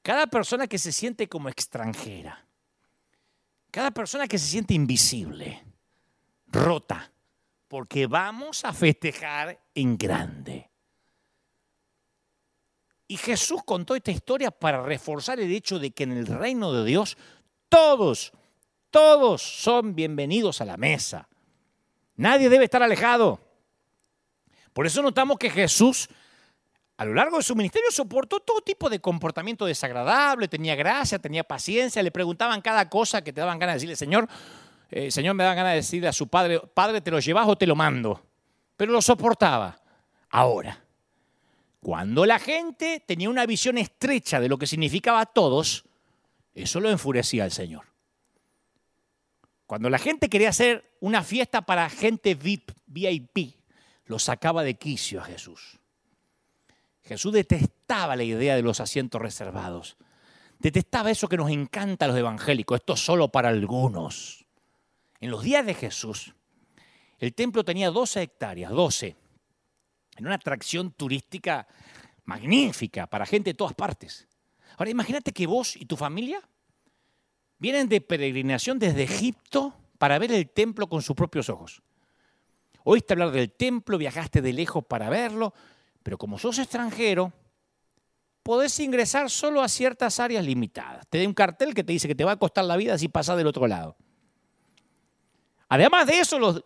Cada persona que se siente como extranjera. Cada persona que se siente invisible, rota. Porque vamos a festejar en grande. Y Jesús contó esta historia para reforzar el hecho de que en el reino de Dios todos, todos son bienvenidos a la mesa. Nadie debe estar alejado. Por eso notamos que Jesús a lo largo de su ministerio soportó todo tipo de comportamiento desagradable, tenía gracia, tenía paciencia, le preguntaban cada cosa que te daban ganas de decirle, Señor, eh, Señor me da ganas de decirle a su padre, Padre, ¿te lo llevas o te lo mando? Pero lo soportaba. Ahora, cuando la gente tenía una visión estrecha de lo que significaba a todos, eso lo enfurecía al Señor. Cuando la gente quería hacer una fiesta para gente VIP, VIP, lo sacaba de quicio a Jesús. Jesús detestaba la idea de los asientos reservados. Detestaba eso que nos encanta a los evangélicos, esto solo para algunos. En los días de Jesús, el templo tenía 12 hectáreas, 12 en una atracción turística magnífica para gente de todas partes. Ahora imagínate que vos y tu familia vienen de peregrinación desde Egipto para ver el templo con sus propios ojos. Oíste hablar del templo, viajaste de lejos para verlo, pero como sos extranjero, podés ingresar solo a ciertas áreas limitadas. Te da un cartel que te dice que te va a costar la vida si pasás del otro lado. Además de eso, los,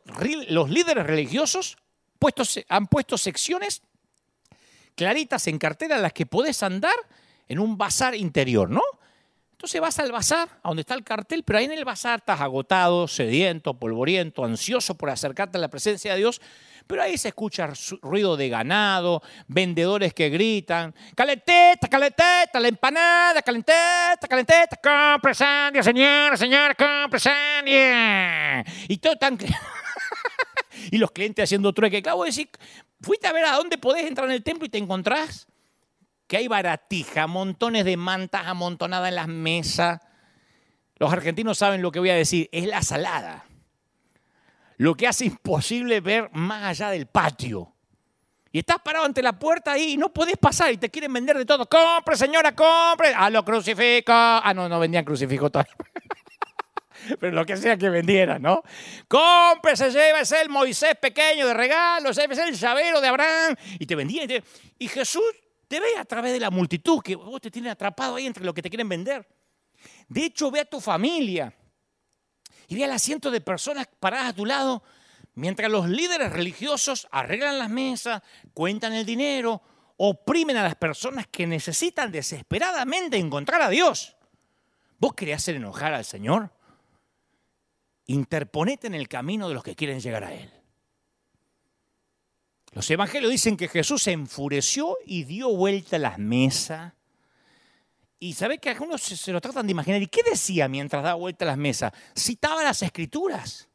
los líderes religiosos han puesto secciones claritas en cartera en las que podés andar en un bazar interior, ¿no? Entonces vas al bazar, a donde está el cartel, pero ahí en el bazar estás agotado, sediento, polvoriento, ansioso por acercarte a la presencia de Dios, pero ahí se escucha ruido de ganado, vendedores que gritan, calenteta, calenteta, la empanada, calenteta, calenteta, compre sangre, señora, señora, compre. Y todo tan... <laughs> y los clientes haciendo trueque. Claro, decir, fuiste a ver a dónde podés entrar en el templo y te encontrás que hay baratija, montones de mantas amontonadas en las mesas. Los argentinos saben lo que voy a decir, es la salada. Lo que hace imposible ver más allá del patio. Y estás parado ante la puerta ahí y no podés pasar y te quieren vender de todo. Compre, señora, compre. Ah, lo crucifico. Ah, no, no vendían crucifijo todavía. Pero lo que sea que vendieran, ¿no? Compre, se lleva, ese el Moisés pequeño de regalo, ese es el llavero de Abraham. Y te vendían. Y, Jesús te ve a través de la multitud que vos te tienes atrapado ahí entre lo que te quieren vender. De hecho, ve a tu familia y ve al asiento de personas paradas a tu lado Mientras los líderes religiosos arreglan las mesas, cuentan el dinero, oprimen a las personas que necesitan desesperadamente encontrar a Dios. ¿Vos querés hacer enojar al Señor? Interponete en el camino de los que quieren llegar a Él. Los evangelios dicen que Jesús se enfureció y dio vuelta a las mesas. Y sabe que algunos se lo tratan de imaginar. ¿Y qué decía mientras daba vuelta a las mesas? Citaba las escrituras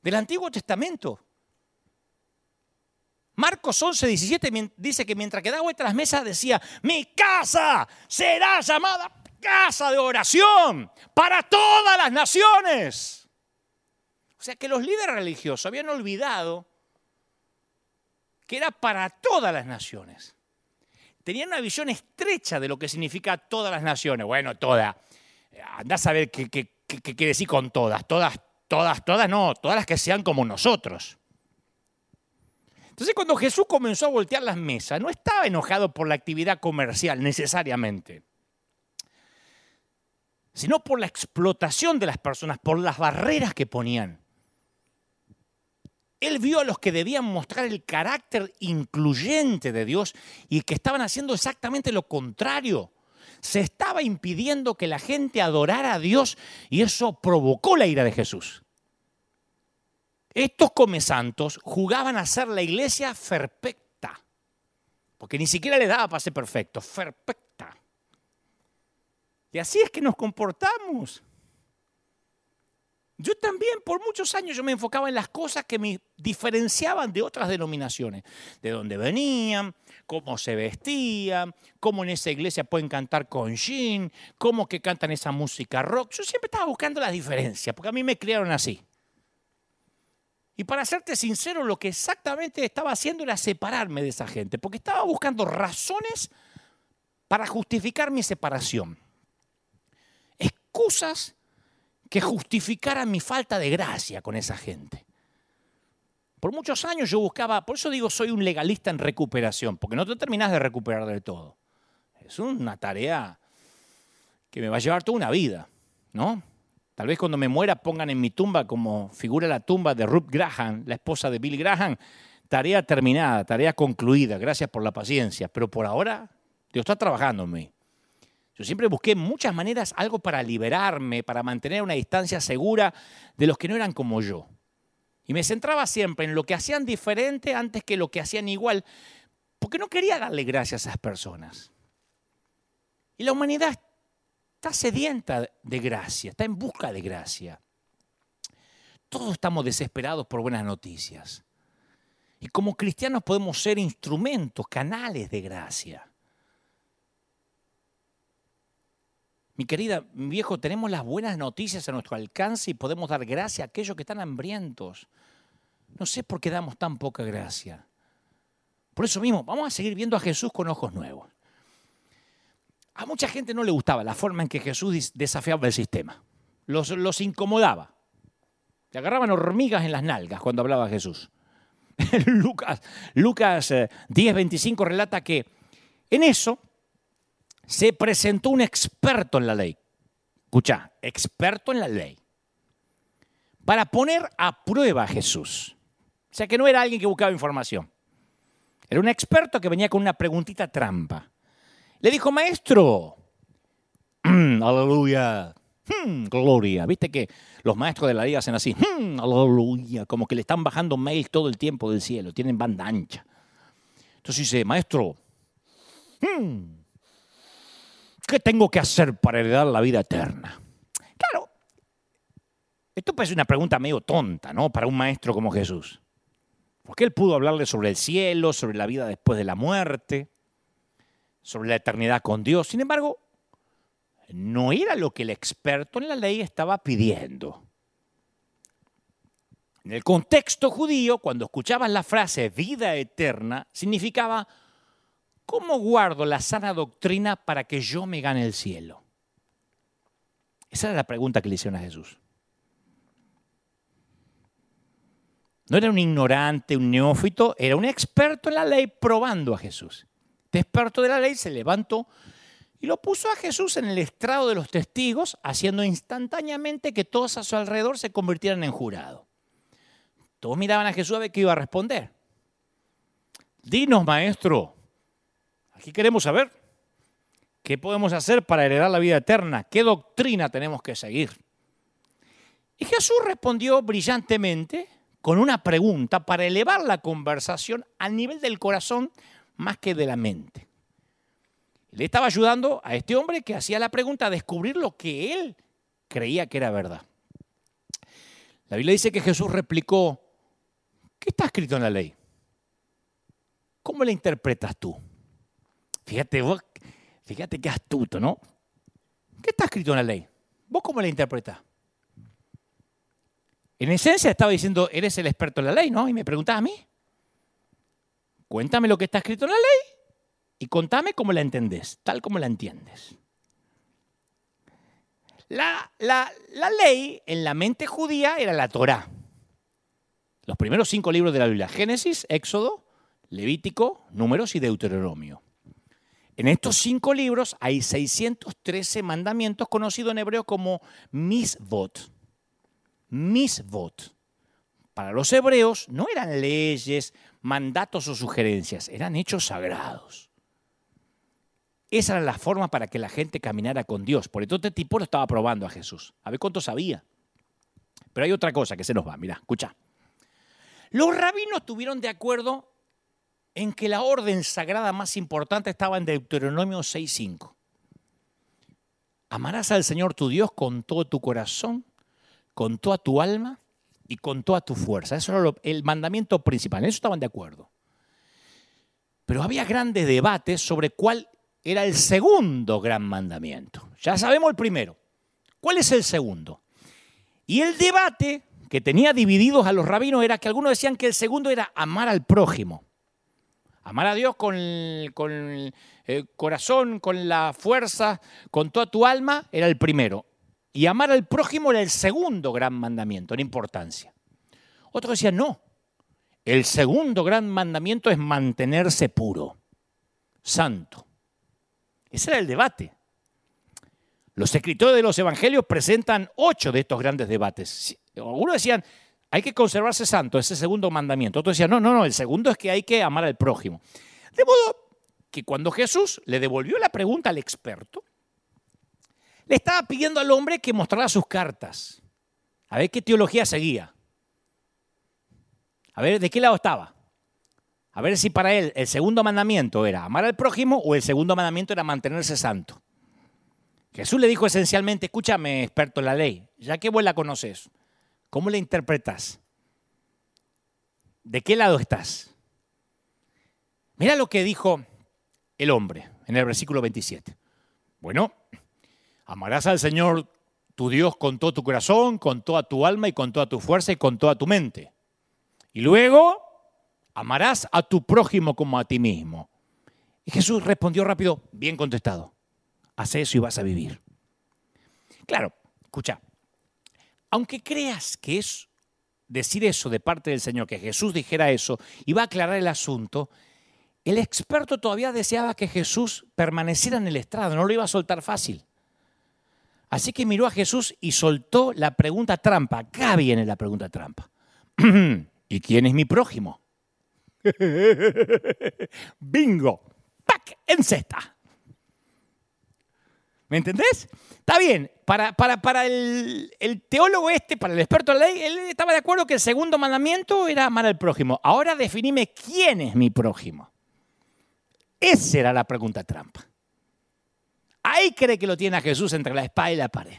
del Antiguo Testamento. Marcos 11, 17 dice que mientras que vuelta a las mesas decía, mi casa será llamada casa de oración para todas las naciones. O sea que los líderes religiosos habían olvidado que era para todas las naciones. Tenían una visión estrecha de lo que significa todas las naciones. Bueno, todas. Andás a ver qué, qué, qué quiere decir con todas. Todas Todas, todas no, todas las que sean como nosotros. Entonces cuando Jesús comenzó a voltear las mesas, no estaba enojado por la actividad comercial necesariamente, sino por la explotación de las personas, por las barreras que ponían. Él vio a los que debían mostrar el carácter incluyente de Dios y que estaban haciendo exactamente lo contrario se estaba impidiendo que la gente adorara a Dios y eso provocó la ira de Jesús. Estos comesantos jugaban a ser la iglesia perfecta, porque ni siquiera le daba para ser perfecto, perfecta. Y así es que nos comportamos. Yo también por muchos años yo me enfocaba en las cosas que me diferenciaban de otras denominaciones, de dónde venían, cómo se vestían, cómo en esa iglesia pueden cantar con jean, cómo que cantan esa música rock. Yo siempre estaba buscando las diferencias, porque a mí me criaron así. Y para serte sincero, lo que exactamente estaba haciendo era separarme de esa gente, porque estaba buscando razones para justificar mi separación. Excusas que justificara mi falta de gracia con esa gente. Por muchos años yo buscaba, por eso digo soy un legalista en recuperación, porque no te terminas de recuperar del todo. Es una tarea que me va a llevar toda una vida, ¿no? Tal vez cuando me muera pongan en mi tumba como figura la tumba de Ruth Graham, la esposa de Bill Graham. Tarea terminada, tarea concluida, gracias por la paciencia. Pero por ahora, Dios está trabajando en mí. Yo siempre busqué muchas maneras, algo para liberarme, para mantener una distancia segura de los que no eran como yo. Y me centraba siempre en lo que hacían diferente antes que lo que hacían igual, porque no quería darle gracias a esas personas. Y la humanidad está sedienta de gracia, está en busca de gracia. Todos estamos desesperados por buenas noticias. Y como cristianos podemos ser instrumentos, canales de gracia. Mi querida, mi viejo, tenemos las buenas noticias a nuestro alcance y podemos dar gracia a aquellos que están hambrientos. No sé por qué damos tan poca gracia. Por eso mismo, vamos a seguir viendo a Jesús con ojos nuevos. A mucha gente no le gustaba la forma en que Jesús desafiaba el sistema. Los, los incomodaba. Le agarraban hormigas en las nalgas cuando hablaba Jesús. <laughs> Lucas, Lucas 10, eh, 25 relata que en eso se presentó un experto en la ley. Escucha, experto en la ley. Para poner a prueba a Jesús. O sea que no era alguien que buscaba información. Era un experto que venía con una preguntita trampa. Le dijo, maestro, <clears throat> aleluya, hmm, gloria. Viste que los maestros de la ley hacen así, hmm, aleluya, como que le están bajando mail todo el tiempo del cielo, tienen banda ancha. Entonces dice, maestro, hmm, ¿Qué tengo que hacer para heredar la vida eterna? Claro, esto parece una pregunta medio tonta, ¿no? Para un maestro como Jesús. Porque él pudo hablarle sobre el cielo, sobre la vida después de la muerte, sobre la eternidad con Dios. Sin embargo, no era lo que el experto en la ley estaba pidiendo. En el contexto judío, cuando escuchaban la frase vida eterna, significaba, ¿cómo guardo la sana doctrina para que yo me gane el cielo? Esa era la pregunta que le hicieron a Jesús. No era un ignorante, un neófito, era un experto en la ley probando a Jesús. Este experto de la ley se levantó y lo puso a Jesús en el estrado de los testigos, haciendo instantáneamente que todos a su alrededor se convirtieran en jurado. Todos miraban a Jesús a ver qué iba a responder. Dinos, maestro, aquí queremos saber qué podemos hacer para heredar la vida eterna, qué doctrina tenemos que seguir. Y Jesús respondió brillantemente con una pregunta para elevar la conversación al nivel del corazón más que de la mente. Le estaba ayudando a este hombre que hacía la pregunta a descubrir lo que él creía que era verdad. La Biblia dice que Jesús replicó, ¿Qué está escrito en la ley? ¿Cómo la interpretas tú? Fíjate vos, fíjate qué astuto, ¿no? ¿Qué está escrito en la ley? ¿Vos cómo la interpretas? En esencia estaba diciendo, eres el experto en la ley, ¿no? Y me preguntaba a mí. Cuéntame lo que está escrito en la ley y contame cómo la entendés, tal como la entiendes. La, la, la ley en la mente judía era la Torah. Los primeros cinco libros de la Biblia, Génesis, Éxodo, Levítico, Números y Deuteronomio. En estos cinco libros hay 613 mandamientos conocidos en hebreo como misvot. Misvot. Para los hebreos no eran leyes, mandatos o sugerencias, eran hechos sagrados. Esa era la forma para que la gente caminara con Dios. Por eso este tipo lo estaba probando a Jesús. A ver cuánto sabía. Pero hay otra cosa que se nos va. Mira, escucha. Los rabinos estuvieron de acuerdo en que la orden sagrada más importante estaba en Deuteronomio 6.5. Amarás al Señor tu Dios con todo tu corazón, con toda tu alma y con toda tu fuerza. Eso era el mandamiento principal, en eso estaban de acuerdo. Pero había grandes debates sobre cuál era el segundo gran mandamiento. Ya sabemos el primero. ¿Cuál es el segundo? Y el debate que tenía divididos a los rabinos era que algunos decían que el segundo era amar al prójimo. Amar a Dios con, el corazón, con la fuerza, con toda tu alma, era el primero. Y amar al prójimo era el segundo gran mandamiento, en importancia. Otros decían, no, el segundo gran mandamiento es mantenerse puro, santo. Ese era el debate. Los escritores de los evangelios presentan ocho de estos grandes debates. Algunos decían, hay que conservarse santo, ese segundo mandamiento. Otros decían, no, no, no, el segundo es que hay que amar al prójimo. De modo que cuando Jesús le devolvió la pregunta al experto, le estaba pidiendo al hombre que mostrara sus cartas. A ver qué teología seguía. A ver de qué lado estaba. A ver si para él el segundo mandamiento era amar al prójimo o el segundo mandamiento era mantenerse santo. Jesús le dijo esencialmente, escúchame, experto en la ley, ya que vos la conoces, ¿Cómo la interpretas? ¿De qué lado estás? Mira lo que dijo el hombre en el versículo 27. Bueno, amarás al Señor tu Dios con todo tu corazón, con toda tu alma y con toda tu fuerza y con toda tu mente. Y luego amarás a tu prójimo como a ti mismo. Y Jesús respondió rápido, bien contestado, haz eso y vas a vivir. Claro, escucha, aunque creas que es decir eso de parte del Señor, que Jesús dijera eso, iba a aclarar el asunto, el experto todavía deseaba que Jesús permaneciera en el estrado, no lo iba a soltar fácil. Así que miró a Jesús y soltó la pregunta trampa. Acá viene la pregunta trampa. <clears throat> ¿Y quién es mi prójimo? <laughs> Bingo. ¡Pac! En cesta. ¿Me entendés? Está bien, para, para, el, teólogo este, para el experto en la ley, él estaba de acuerdo que el segundo mandamiento era amar al prójimo. Ahora definime quién es mi prójimo. Esa era la pregunta trampa. Ahí cree que lo tiene a Jesús entre la espada y la pared.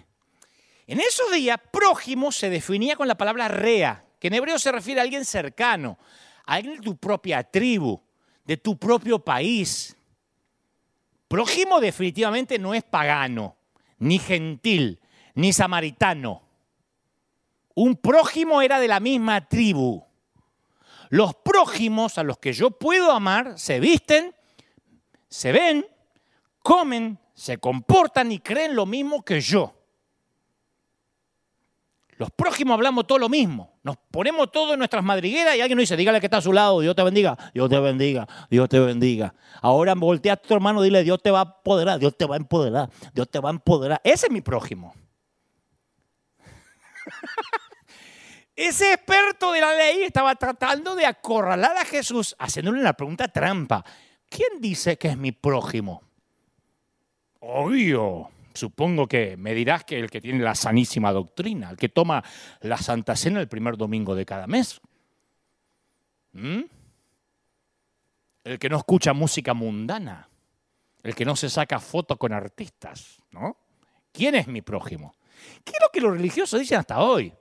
En esos días, prójimo se definía con la palabra rea, que en hebreo se refiere a alguien cercano, a alguien de tu propia tribu, de tu propio país, Prójimo definitivamente no es pagano, ni gentil, ni samaritano. Un prójimo era de la misma tribu. Los prójimos a los que yo puedo amar se visten, se ven, comen, se comportan y creen lo mismo que yo. Los prójimos hablamos todo lo mismo. Nos ponemos todo en nuestras madrigueras y alguien nos dice, dígale que está a su lado, Dios te bendiga, Dios te bendiga, Dios te bendiga. Ahora voltea a tu hermano dile, Dios te va a empoderar, Dios te va a empoderar, Dios te va a empoderar. Ese es mi prójimo. <laughs> Ese experto de la ley estaba tratando de acorralar a Jesús, haciéndole una pregunta trampa. ¿Quién dice que es mi prójimo? Obvio. Supongo que me dirás que el que tiene la sanísima doctrina, el que toma la Santa Cena el primer domingo de cada mes. ¿Mm? El que no escucha música mundana. El que no se saca fotos con artistas. ¿no? ¿Quién es mi prójimo? ¿Qué es lo que los religiosos dicen hasta hoy?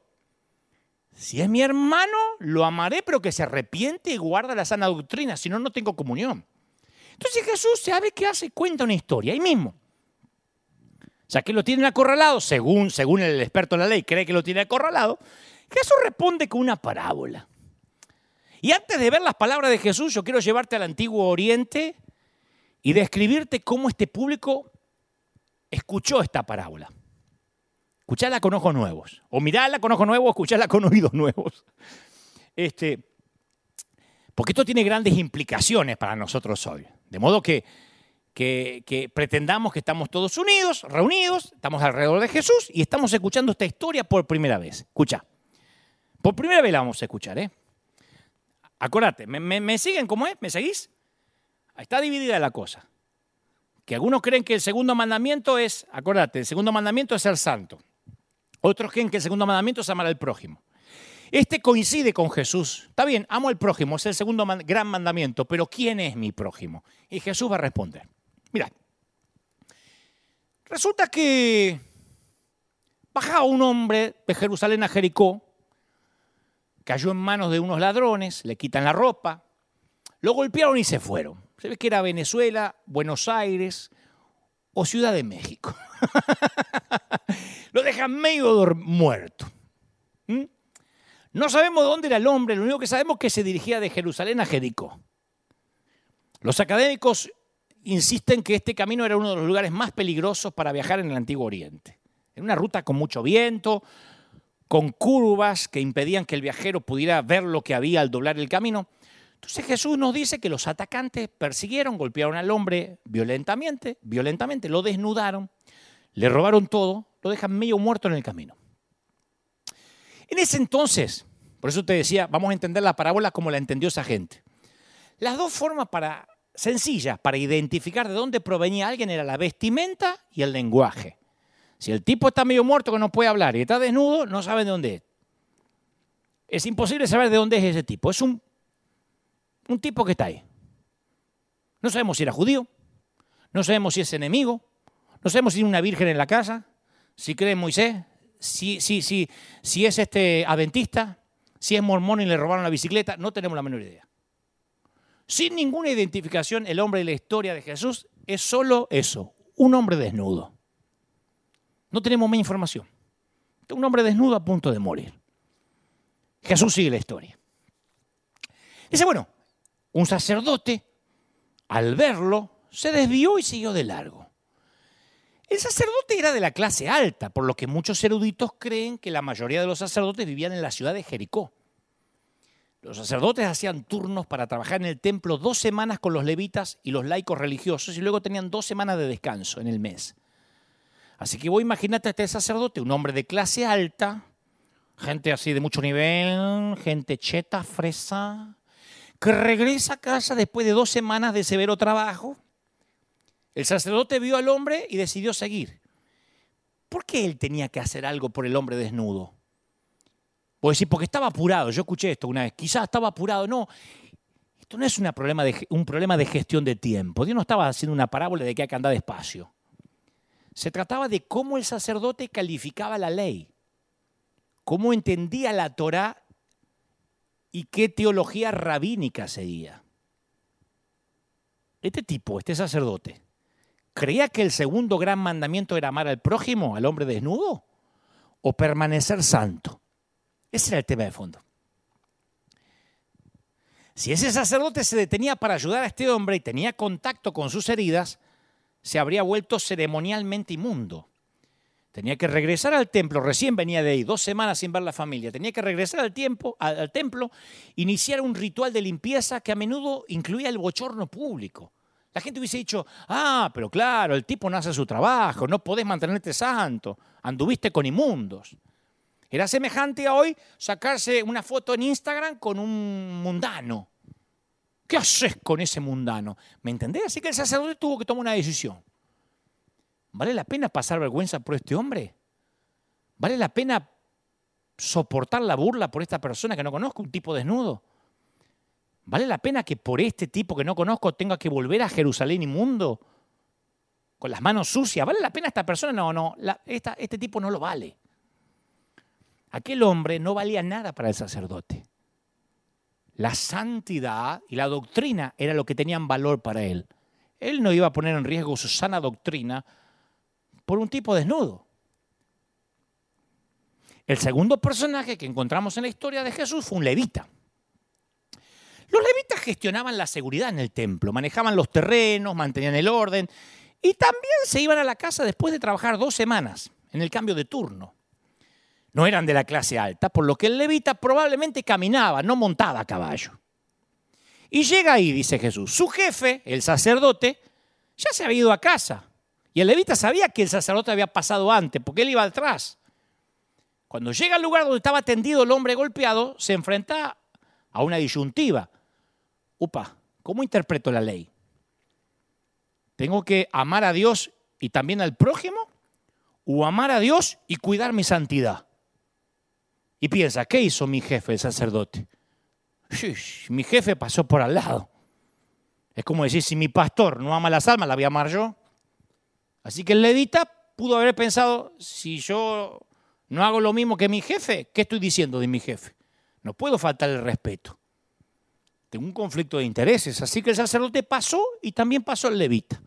Si es mi hermano, lo amaré, pero que se arrepiente y guarda la sana doctrina, si no, no tengo comunión. Entonces Jesús sabe qué hace, cuenta una historia ahí mismo. O sea, que lo tienen acorralado, según, según el experto en la ley cree que lo tiene acorralado. Jesús responde con una parábola. Y antes de ver las palabras de Jesús, yo quiero llevarte al antiguo Oriente y describirte cómo este público escuchó esta parábola. Escuchala con ojos nuevos. O mirala con ojos nuevos escuchala con <laughs> oídos nuevos. Este, porque esto tiene grandes implicaciones para nosotros hoy. De modo que que, pretendamos que estamos todos unidos, reunidos, estamos alrededor de Jesús y estamos escuchando esta historia por primera vez. Escucha, por primera vez la vamos a escuchar, ¿eh? Acuérdate, ¿me, siguen cómo es? ¿Me seguís? Está dividida la cosa. Que algunos creen que el segundo mandamiento es, acuérdate, el segundo mandamiento es ser santo. Otros creen que el segundo mandamiento es amar al prójimo. Este coincide con Jesús. Está bien, amo al prójimo, es el segundo gran mandamiento, pero ¿quién es mi prójimo? Y Jesús va a responder. Mira, resulta que bajaba un hombre de Jerusalén a Jericó, cayó en manos de unos ladrones, le quitan la ropa, lo golpearon y se fueron. Se ve que era Venezuela, Buenos Aires o Ciudad de México. <laughs> lo dejan medio muerto. ¿Mm? No sabemos dónde era el hombre, lo único que sabemos es que se dirigía de Jerusalén a Jericó. Los académicos insisten que este camino era uno de los lugares más peligrosos para viajar en el Antiguo Oriente. Era una ruta con mucho viento, con curvas que impedían que el viajero pudiera ver lo que había al doblar el camino. Entonces Jesús nos dice que los atacantes persiguieron, golpearon al hombre violentamente, violentamente, lo desnudaron, le robaron todo, lo dejan medio muerto en el camino. En ese entonces, por eso te decía, vamos a entender la parábola como la entendió esa gente. Las dos formas para sencilla para identificar de dónde provenía alguien era la vestimenta y el lenguaje. Si el tipo está medio muerto que no puede hablar y está desnudo, no sabe de dónde es. Es imposible saber de dónde es ese tipo. Es un, un tipo que está ahí. No sabemos si era judío, no sabemos si es enemigo, no sabemos si tiene una virgen en la casa, si cree en Moisés, si, si, si, si es este adventista, si es mormón y le robaron la bicicleta, no tenemos la menor idea. Sin ninguna identificación, el hombre de la historia de Jesús es solo eso, un hombre desnudo. No tenemos más información. Un hombre desnudo a punto de morir. Jesús sigue la historia. Dice, bueno, un sacerdote, al verlo, se desvió y siguió de largo. El sacerdote era de la clase alta, por lo que muchos eruditos creen que la mayoría de los sacerdotes vivían en la ciudad de Jericó. Los sacerdotes hacían turnos para trabajar en el templo dos semanas con los levitas y los laicos religiosos y luego tenían dos semanas de descanso en el mes. Así que vos imagínate a este sacerdote, un hombre de clase alta, gente así de mucho nivel, gente cheta, fresa, que regresa a casa después de dos semanas de severo trabajo. El sacerdote vio al hombre y decidió seguir. ¿Por qué él tenía que hacer algo por el hombre desnudo? Puedo decir, porque estaba apurado. Yo escuché esto una vez. Quizás estaba apurado. No, esto no es problema de, un problema de gestión de tiempo. Dios no estaba haciendo una parábola de que hay que andar despacio. Se trataba de cómo el sacerdote calificaba la ley, cómo entendía la Torá y qué teología rabínica seguía. Este tipo, este sacerdote, creía que el segundo gran mandamiento era amar al prójimo, al hombre desnudo, o permanecer santo. Ese era el tema de fondo. Si ese sacerdote se detenía para ayudar a este hombre y tenía contacto con sus heridas, se habría vuelto ceremonialmente inmundo. Tenía que regresar al templo, recién venía de ahí, dos semanas sin ver la familia. Tenía que regresar al, tiempo, al, templo, iniciar un ritual de limpieza que a menudo incluía el bochorno público. La gente hubiese dicho, ah, pero claro, el tipo no hace su trabajo, no podés mantenerte santo, anduviste con inmundos. Era semejante a hoy sacarse una foto en Instagram con un mundano. ¿Qué haces con ese mundano? ¿Me entendés? Así que el sacerdote tuvo que tomar una decisión. ¿Vale la pena pasar vergüenza por este hombre? ¿Vale la pena soportar la burla por esta persona que no conozco, un tipo desnudo? ¿Vale la pena que por este tipo que no conozco tenga que volver a Jerusalén inmundo? Con las manos sucias. ¿Vale la pena esta persona? No, no. este tipo no lo vale. Aquel hombre no valía nada para el sacerdote. La santidad y la doctrina era lo que tenían valor para él. Él no iba a poner en riesgo su sana doctrina por un tipo desnudo. El segundo personaje que encontramos en la historia de Jesús fue un levita. Los levitas gestionaban la seguridad en el templo, manejaban los terrenos, mantenían el orden y también se iban a la casa después de trabajar dos semanas en el cambio de turno. No eran de la clase alta, por lo que el levita probablemente caminaba, no montaba a caballo. Y llega ahí, dice Jesús, su jefe, el sacerdote, ya se había ido a casa. Y el levita sabía que el sacerdote había pasado antes, porque él iba atrás. Cuando llega al lugar donde estaba tendido el hombre golpeado, se enfrenta a una disyuntiva. Upa, ¿cómo interpreto la ley? ¿Tengo que amar a Dios y también al prójimo? ¿O amar a Dios y cuidar mi santidad? Y piensa, ¿qué hizo mi jefe, el sacerdote? mi jefe pasó por al lado. Es como decir, si mi pastor no ama las almas, la voy a amar yo. Así que el levita pudo haber pensado, si yo no hago lo mismo que mi jefe, ¿qué estoy diciendo de mi jefe? No puedo faltar el respeto. Tengo un conflicto de intereses. Así que el sacerdote pasó y también pasó el levita.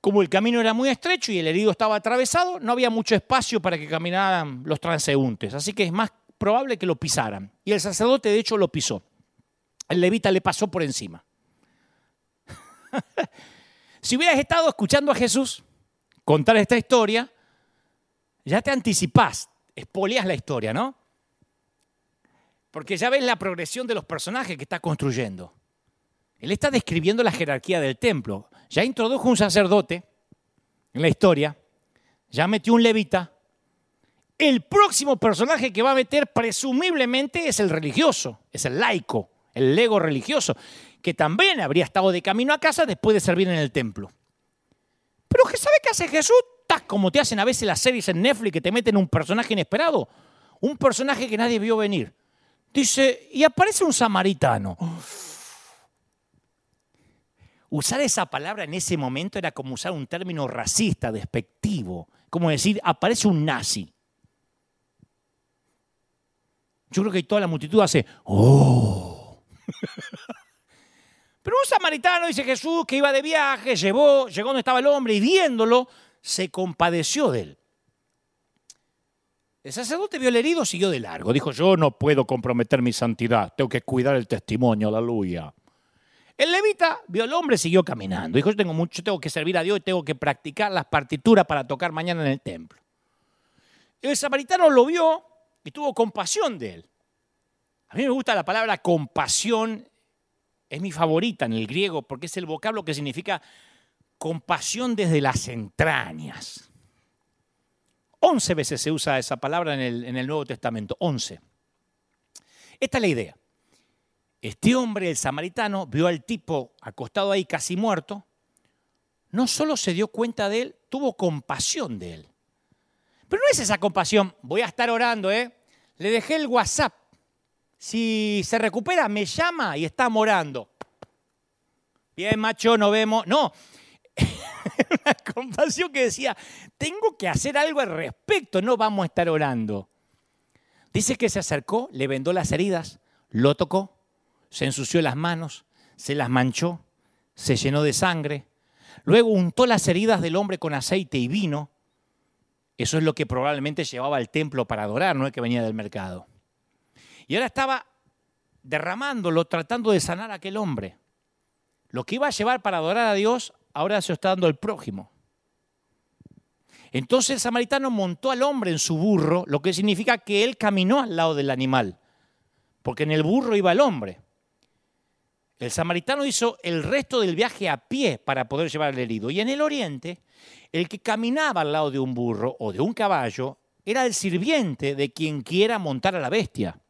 Como el camino era muy estrecho y el herido estaba atravesado, no había mucho espacio para que caminaran los transeúntes. Así que es más probable que lo pisaran. Y el sacerdote, de hecho, lo pisó. El levita le pasó por encima. <laughs> si hubieras estado escuchando a Jesús, contar esta historia, ya te anticipás, espoleas la historia, ¿no? Porque ya ves la progresión de los personajes que está construyendo. Él está describiendo la jerarquía del templo. Ya introdujo un sacerdote en la historia, ya metió un levita. El próximo personaje que va a meter presumiblemente es el religioso, es el laico, el lego religioso, que también habría estado de camino a casa después de servir en el templo. Pero ¿qué sabe qué hace Jesús? ¡Tac! Como te hacen a veces las series en Netflix que te meten un personaje inesperado. Un personaje que nadie vio venir. Dice, y aparece un samaritano. Usar esa palabra en ese momento era como usar un término racista, despectivo. Como decir, aparece un nazi. Yo creo que toda la multitud hace, ¡oh! <laughs> Pero un samaritano, dice Jesús, que iba de viaje, llevó, llegó donde estaba el hombre y viéndolo, se compadeció de él. El sacerdote vio el herido, siguió de largo. Dijo, yo no puedo comprometer mi santidad, tengo que cuidar el testimonio, aleluya. El levita vio al hombre, siguió caminando. Dijo, yo tengo mucho, tengo que servir a Dios y tengo que practicar las partituras para tocar mañana en el templo. El samaritano lo vio y tuvo compasión de él. A mí me gusta la palabra compasión es mi favorita en el griego porque es el vocablo que significa compasión desde las entrañas. Once veces se usa esa palabra en el, en el Nuevo Testamento, once. Esta es la idea. Este hombre, el samaritano, vio al tipo acostado ahí casi muerto, no solo se dio cuenta de él, tuvo compasión de él. Pero no es esa compasión, voy a estar orando, ¿eh? Le dejé el WhatsApp si se recupera, me llama y está morando. Bien, macho, no vemos. No, <laughs> una compasión que decía, tengo que hacer algo al respecto, no vamos a estar orando. Dice que se acercó, le vendó las heridas, lo tocó, se ensució las manos, se las manchó, se llenó de sangre. Luego untó las heridas del hombre con aceite y vino. Eso es lo que probablemente llevaba al templo para adorar, no es que venía del mercado. Y ahora estaba derramándolo, tratando de sanar a aquel hombre. Lo que iba a llevar para adorar a Dios, ahora se lo está dando al prójimo. Entonces el samaritano montó al hombre en su burro, lo que significa que él caminó al lado del animal, porque en el burro iba el hombre. El samaritano hizo el resto del viaje a pie para poder llevar al herido. Y en el oriente, el que caminaba al lado de un burro o de un caballo era el sirviente de quien quiera montar a la bestia.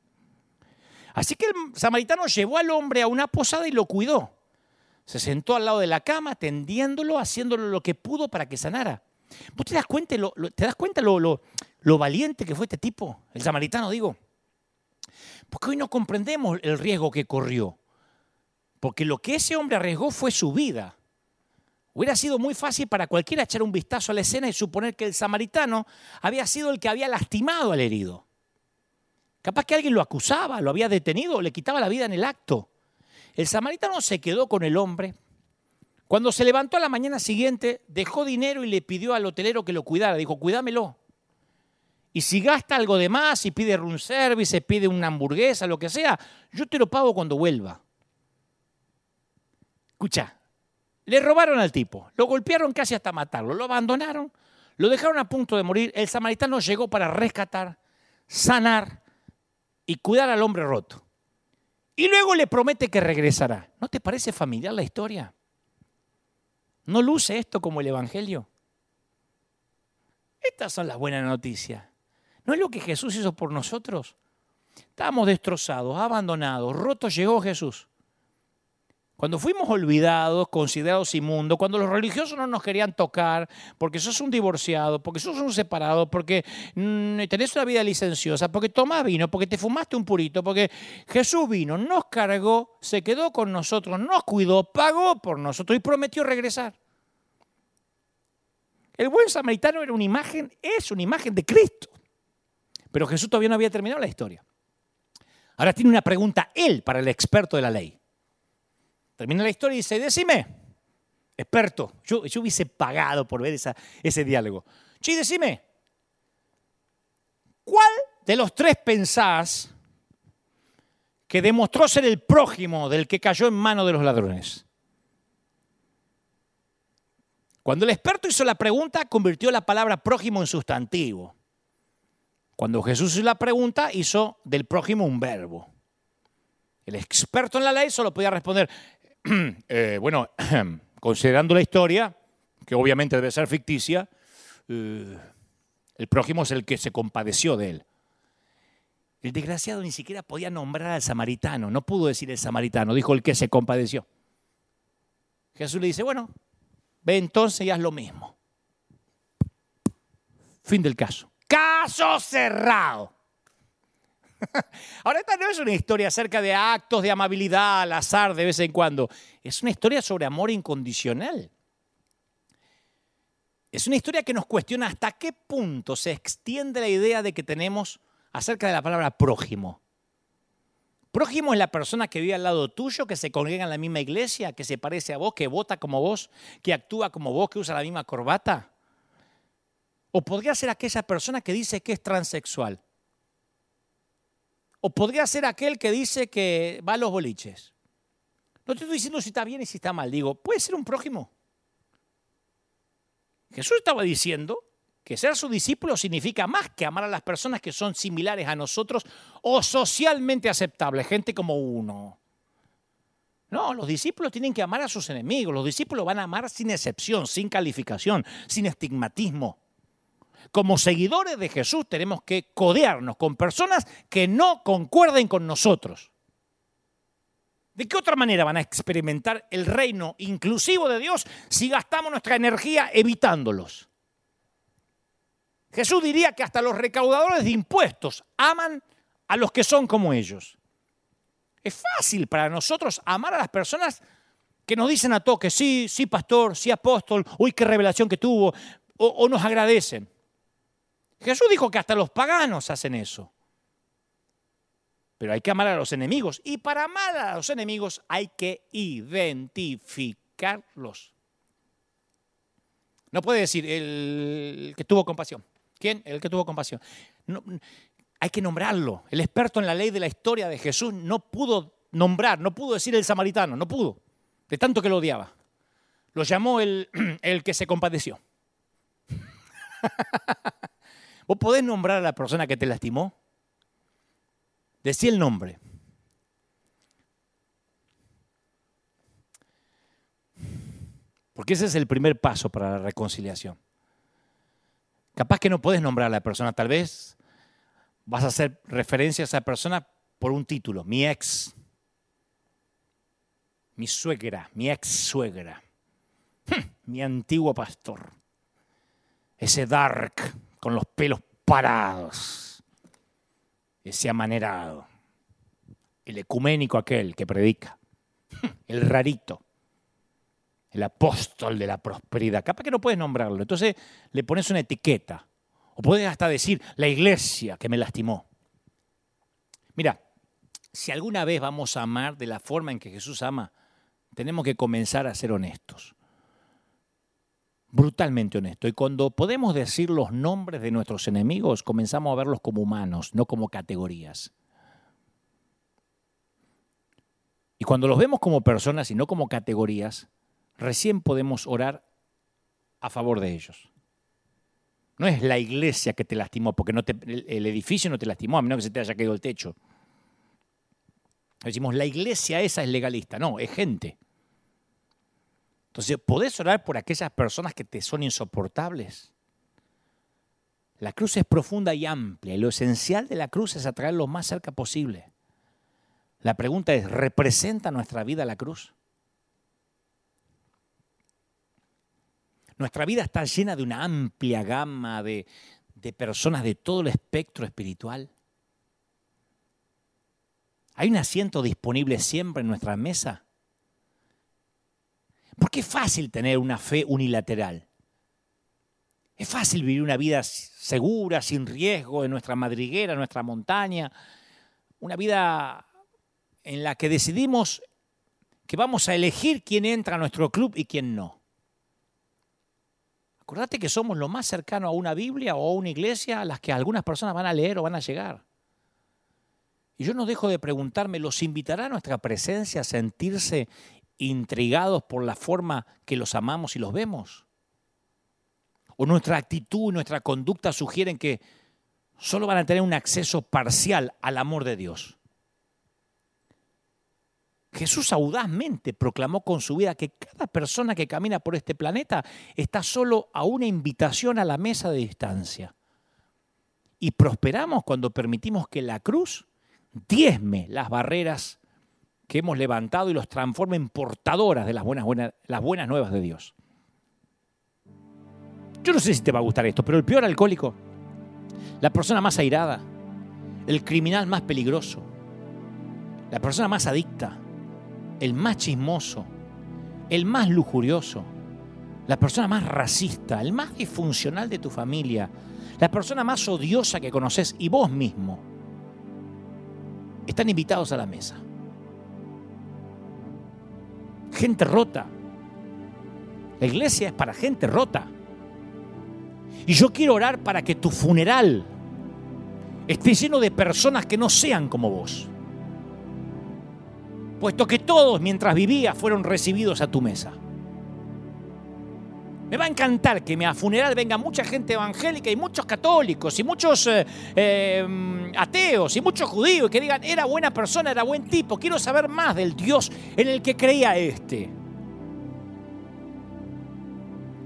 Así que el samaritano llevó al hombre a una posada y lo cuidó. Se sentó al lado de la cama, tendiéndolo, haciéndolo lo que pudo para que sanara. ¿Vos te das cuenta lo, te cuenta lo, lo valiente que fue este tipo, el samaritano, digo? Porque hoy no comprendemos el riesgo que corrió. Porque lo que ese hombre arriesgó fue su vida. Hubiera sido muy fácil para cualquiera echar un vistazo a la escena y suponer que el samaritano había sido el que había lastimado al herido. Capaz que alguien lo acusaba, lo había detenido le quitaba la vida en el acto. El samaritano se quedó con el hombre. Cuando se levantó a la mañana siguiente, dejó dinero y le pidió al hotelero que lo cuidara. Dijo, cuídamelo. Y si gasta algo de más, si pide room service, se pide una hamburguesa, lo que sea, yo te lo pago cuando vuelva. Escucha, le robaron al tipo, lo golpearon casi hasta matarlo, lo abandonaron, lo dejaron a punto de morir. El samaritano llegó para rescatar, sanar y cuidar al hombre roto. Y luego le promete que regresará. ¿No te parece familiar la historia? ¿No luce esto como el Evangelio? Estas son las buenas noticias. ¿No es lo que Jesús hizo por nosotros? Estábamos destrozados, abandonados, rotos, llegó Jesús. Cuando fuimos olvidados, considerados inmundos, cuando los religiosos no nos querían tocar, porque sos un divorciado, porque sos un separado, porque mm, tenés una vida licenciosa, porque tomás vino, porque te fumaste un purito, porque Jesús vino, nos cargó, se quedó con nosotros, nos cuidó, pagó por nosotros y prometió regresar. El buen samaritano era una imagen, es una imagen de Cristo. Pero Jesús todavía no había terminado la historia. Ahora tiene una pregunta él para el experto de la ley. Termina la historia y dice, decime, experto, yo, yo hubiese pagado por ver esa, ese diálogo. Sí, decime, ¿cuál de los tres pensás que demostró ser el prójimo del que cayó en manos de los ladrones? Cuando el experto hizo la pregunta, convirtió la palabra prójimo en sustantivo. Cuando Jesús hizo la pregunta, hizo del prójimo un verbo. El experto en la ley solo podía responder, <clears throat> Eh, bueno, <clears throat> considerando la historia, que obviamente debe ser ficticia, eh, el prójimo es el que se compadeció de él. El desgraciado ni siquiera podía nombrar al samaritano, no pudo decir el samaritano, dijo el que se compadeció. Jesús le dice, bueno, ve entonces y haz lo mismo. Fin del caso. Caso cerrado. <laughs> Ahora esta no es una historia acerca de actos de amabilidad al azar de vez en cuando. Es una historia sobre amor incondicional. Es una historia que nos cuestiona hasta qué punto se extiende la idea de que tenemos acerca de la palabra prójimo. Prójimo es la persona que vive al lado tuyo, que se congrega en la misma iglesia, que se parece a vos, que vota como vos, que actúa como vos, que usa la misma corbata. O podría ser aquella persona que dice que es transexual o podría ser aquel que dice que va a los boliches. No te estoy diciendo si está bien y si está mal. Digo, puede ser un prójimo. Jesús estaba diciendo que ser su discípulo significa más que amar a las personas que son similares a nosotros o socialmente aceptables, gente como uno. No, los discípulos tienen que amar a sus enemigos. Los discípulos van a amar sin excepción, sin calificación, sin estigmatismo. Como seguidores de Jesús tenemos que codearnos con personas que no concuerden con nosotros. ¿De qué otra manera van a experimentar el reino inclusivo de Dios si gastamos nuestra energía evitándolos? Jesús diría que hasta los recaudadores de impuestos aman a los que son como ellos. Es fácil para nosotros amar a las personas que nos dicen a toque, sí, sí, pastor, sí, apóstol, uy, qué revelación que tuvo, o, o nos agradecen. Jesús dijo que hasta los paganos hacen eso. Pero hay que amar a los enemigos. Y para amar a los enemigos hay que identificarlos. No puede decir el que tuvo compasión. ¿Quién? El que tuvo compasión. hay que nombrarlo. El experto en la ley de la historia de Jesús no pudo nombrar, no pudo decir el samaritano, no pudo, de tanto que lo odiaba. Lo llamó el, <clears throat> el que se compadeció. <laughs> ¿Vos podés nombrar a la persona que te lastimó? Decí el nombre. Porque ese es el primer paso para la reconciliación. Capaz que no puedes nombrar a la persona, tal vez vas a hacer referencia a esa persona por un título, mi ex, mi suegra, mi ex suegra, hm, mi antiguo pastor, ese dark con los pelos parados, ese amanerado, el ecuménico aquel que predica, <laughs> el rarito el apóstol de la prosperidad. Capaz que no puedes nombrarlo. Entonces le pones una etiqueta. O puedes hasta decir la iglesia que me lastimó. Mira, si alguna vez vamos a amar de la forma en que Jesús ama, tenemos que comenzar a ser honestos. Brutalmente honestos. Y cuando podemos decir los nombres de nuestros enemigos, comenzamos a verlos como humanos, no como categorías. Y cuando los vemos como personas y no como categorías, recién podemos orar a favor de ellos. No es la iglesia que te lastimó, porque no el edificio no te lastimó, a menos que se te haya caído el techo. Decimos, la iglesia esa es legalista. No, es gente. Entonces, ¿podés orar por aquellas personas que te son insoportables? La cruz es profunda y amplia y lo esencial de la cruz es atraer lo más cerca posible. La pregunta es, ¿representa nuestra vida la cruz? Nuestra vida está llena de una amplia gama de, personas de todo el espectro espiritual. ¿Hay un asiento disponible siempre en nuestra mesa? Porque es fácil tener una fe unilateral. Es fácil vivir una vida segura, sin riesgo, en nuestra madriguera, en nuestra montaña. Una vida en la que decidimos que vamos a elegir quién entra a nuestro club y quién no. Acordate que somos lo más cercano a una Biblia o a una iglesia a las que algunas personas van a leer o van a llegar. Y yo no dejo de preguntarme, ¿los invitará a nuestra presencia a sentirse intrigados por la forma que los amamos y los vemos? ¿O nuestra actitud, nuestra conducta sugieren que solo van a tener un acceso parcial al amor de Dios? Jesús audazmente proclamó con su vida que cada persona que camina por este planeta está solo a una invitación a la mesa de distancia. Y prosperamos cuando permitimos que la cruz diezme las barreras que hemos levantado y los transforme en portadoras de las buenas, buenas, las buenas nuevas de Dios. Yo no sé si te va a gustar esto, pero el peor alcohólico, la persona más airada, el criminal más peligroso, la persona más adicta, el más chismoso, el más lujurioso, la persona más racista, el más disfuncional de tu familia, la persona más odiosa que conoces y vos mismo, están invitados a la mesa. Gente rota. La iglesia es para gente rota. Y yo quiero orar para que tu funeral esté lleno de personas que no sean como vos puesto que todos mientras vivía fueron recibidos a tu mesa. Me va a encantar que a funeral venga mucha gente evangélica y muchos católicos y muchos eh, eh, ateos y muchos judíos que digan, era buena persona, era buen tipo, quiero saber más del Dios en el que creía este.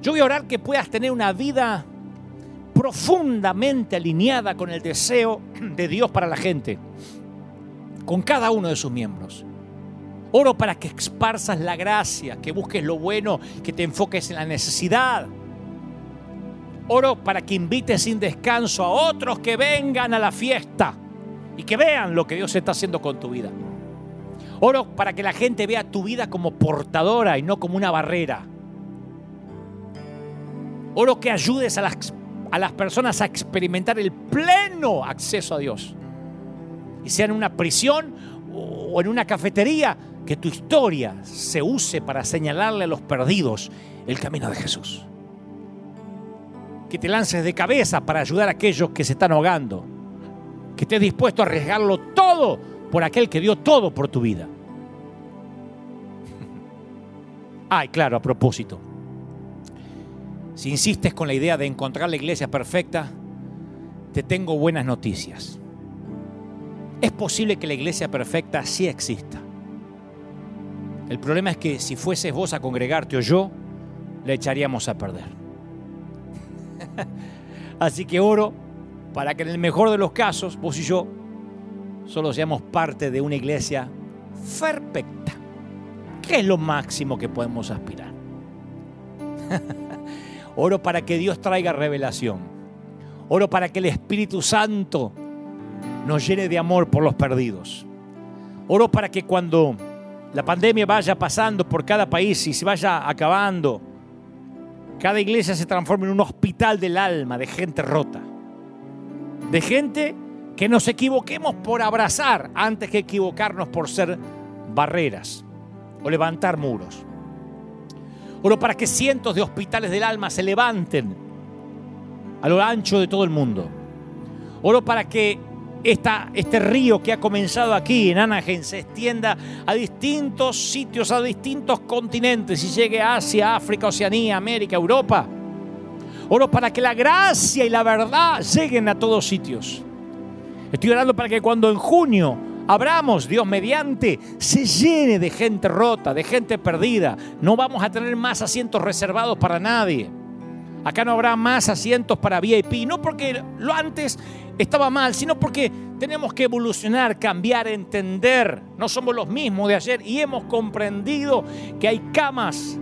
Yo voy a orar que puedas tener una vida profundamente alineada con el deseo de Dios para la gente, con cada uno de sus miembros. Oro para que esparzas la gracia, que busques lo bueno, que te enfoques en la necesidad. Oro para que invites sin descanso a otros que vengan a la fiesta y que vean lo que Dios está haciendo con tu vida. Oro para que la gente vea tu vida como portadora y no como una barrera. Oro que ayudes a las, a las personas a experimentar el pleno acceso a Dios. Y sea en una prisión o en una cafetería, que tu historia se use para señalarle a los perdidos el camino de Jesús. que te lances de cabeza para ayudar a aquellos que se están ahogando. Que estés dispuesto a arriesgarlo todo por aquel que dio todo por tu vida. <laughs> Ay, claro, a propósito. Si insistes con la idea de encontrar la iglesia perfecta, te tengo buenas noticias. Es posible que la iglesia perfecta sí exista. El problema es que si fueses vos a congregarte o yo, la echaríamos a perder. <laughs> Así que oro para que en el mejor de los casos, vos y yo, solo seamos parte de una iglesia perfecta. ¿Qué es lo máximo que podemos aspirar? <laughs> Oro para que Dios traiga revelación. Oro para que el Espíritu Santo nos llene de amor por los perdidos. Oro para que cuando la pandemia vaya pasando por cada país y se vaya acabando, cada iglesia se transforme en un hospital del alma de gente rota. De gente que nos equivoquemos por abrazar antes que equivocarnos por ser barreras o levantar muros. Oro para que cientos de hospitales del alma se levanten a lo ancho de todo el mundo. Oro para que este río que ha comenzado aquí en Anaheim se extienda a distintos sitios, a distintos continentes y llegue a Asia, África, Oceanía, América, Europa. Oro para que la gracia y la verdad lleguen a todos sitios. Estoy orando para que cuando en junio abramos, Dios mediante, se llene de gente rota, de gente perdida. No vamos a tener más asientos reservados para nadie. Acá no habrá más asientos para VIP, no porque lo antes estaba mal, sino porque tenemos que evolucionar, cambiar, entender. No somos los mismos de ayer y hemos comprendido que hay camas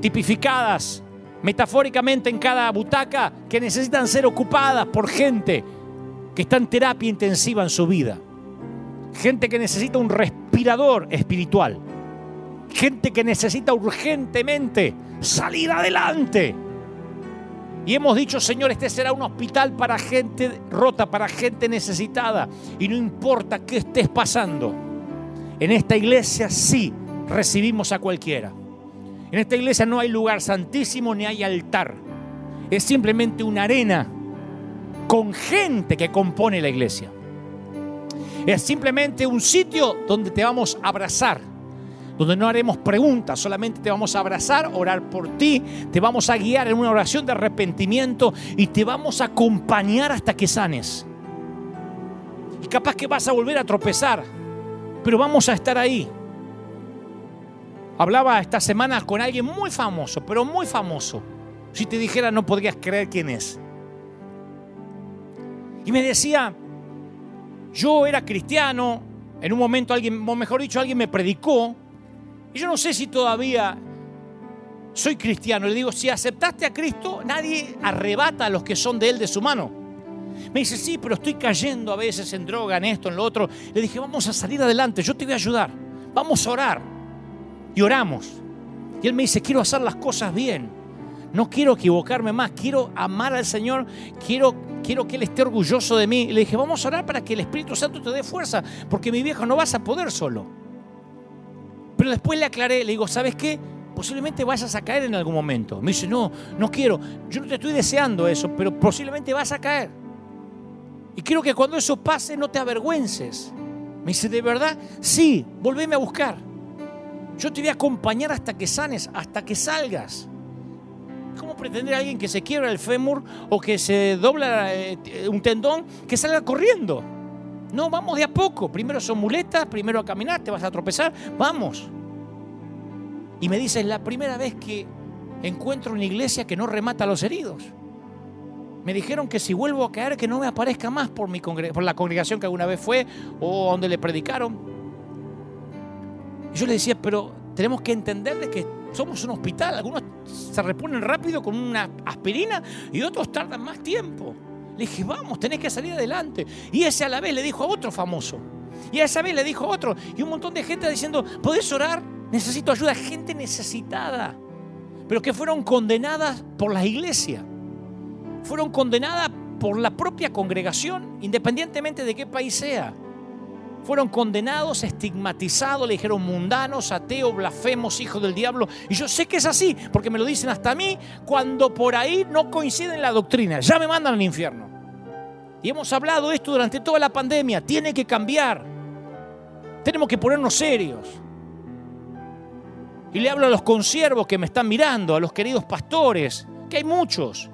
tipificadas metafóricamente en cada butaca que necesitan ser ocupadas por gente que está en terapia intensiva en su vida. Gente que necesita un respirador espiritual. Gente que necesita urgentemente salir adelante. Y hemos dicho, Señor, este será un hospital para gente rota, para gente necesitada. Y no importa qué estés pasando. En esta iglesia sí recibimos a cualquiera. En esta iglesia no hay lugar santísimo ni hay altar. Es simplemente una arena con gente que compone la iglesia. Es simplemente un sitio donde te vamos a abrazar, donde no haremos preguntas, solamente te vamos a abrazar, orar por ti, te vamos a guiar en una oración de arrepentimiento y te vamos a acompañar hasta que sanes. Y capaz que vas a volver a tropezar, pero vamos a estar ahí. Hablaba esta semana con alguien muy famoso, pero muy famoso. Si te dijera no podrías creer quién es. Y me decía, yo era cristiano, en un momento alguien, o mejor dicho, alguien me predicó, y yo no sé si todavía soy cristiano. Le digo, si aceptaste a Cristo, nadie arrebata a los que son de Él de su mano. Me dice, sí, pero estoy cayendo a veces en droga, en esto, en lo otro. Le dije, vamos a salir adelante, yo te voy a ayudar. Vamos a orar. Y oramos. Y él me dice, quiero hacer las cosas bien. No quiero equivocarme más, quiero amar al Señor, quiero, quiero que Él esté orgulloso de mí. Y le dije, vamos a orar para que el Espíritu Santo te dé fuerza, porque mi viejo no vas a poder solo. Pero después le aclaré, le digo, ¿sabes qué? Posiblemente vayas a caer en algún momento. Me dice, no, no quiero, yo no te estoy deseando eso, pero posiblemente vas a caer. Y quiero que cuando eso pase no te avergüences. Me dice, ¿de verdad? Sí, volveme a buscar. Yo te voy a acompañar hasta que sanes, hasta que salgas. ¿Cómo pretender a alguien que se quiebra el fémur o que se dobla eh, un tendón que salga corriendo? No, vamos de a poco. Primero son muletas, primero a caminar, te vas a tropezar, vamos. Y me dice, es la primera vez que encuentro una iglesia que no remata a los heridos. Me dijeron que si vuelvo a caer, que no me aparezca más por, mi por la congregación que alguna vez fue o donde le predicaron. Y yo le decía, pero tenemos que entender de que somos un hospital. Algunos se reponen rápido con una aspirina y otros tardan más tiempo. Le dije, vamos, tenés que salir adelante. Y ese a la vez le dijo a otro famoso. Y a esa vez le dijo a otro. Y un montón de gente diciendo, ¿podés orar? Necesito ayuda. Gente necesitada. Pero que fueron condenadas por la iglesia. Fueron condenadas por la propia congregación, independientemente de qué país sea. Fueron condenados, estigmatizados, le dijeron mundanos, ateos, blasfemos, hijos del diablo. Y yo sé que es así, porque me lo dicen hasta a mí cuando por ahí no coincide en la doctrina. Ya me mandan al infierno. Y hemos hablado esto durante toda la pandemia. Tiene que cambiar. Tenemos que ponernos serios. Y le hablo a los consiervos que me están mirando, a los queridos pastores, que hay muchos.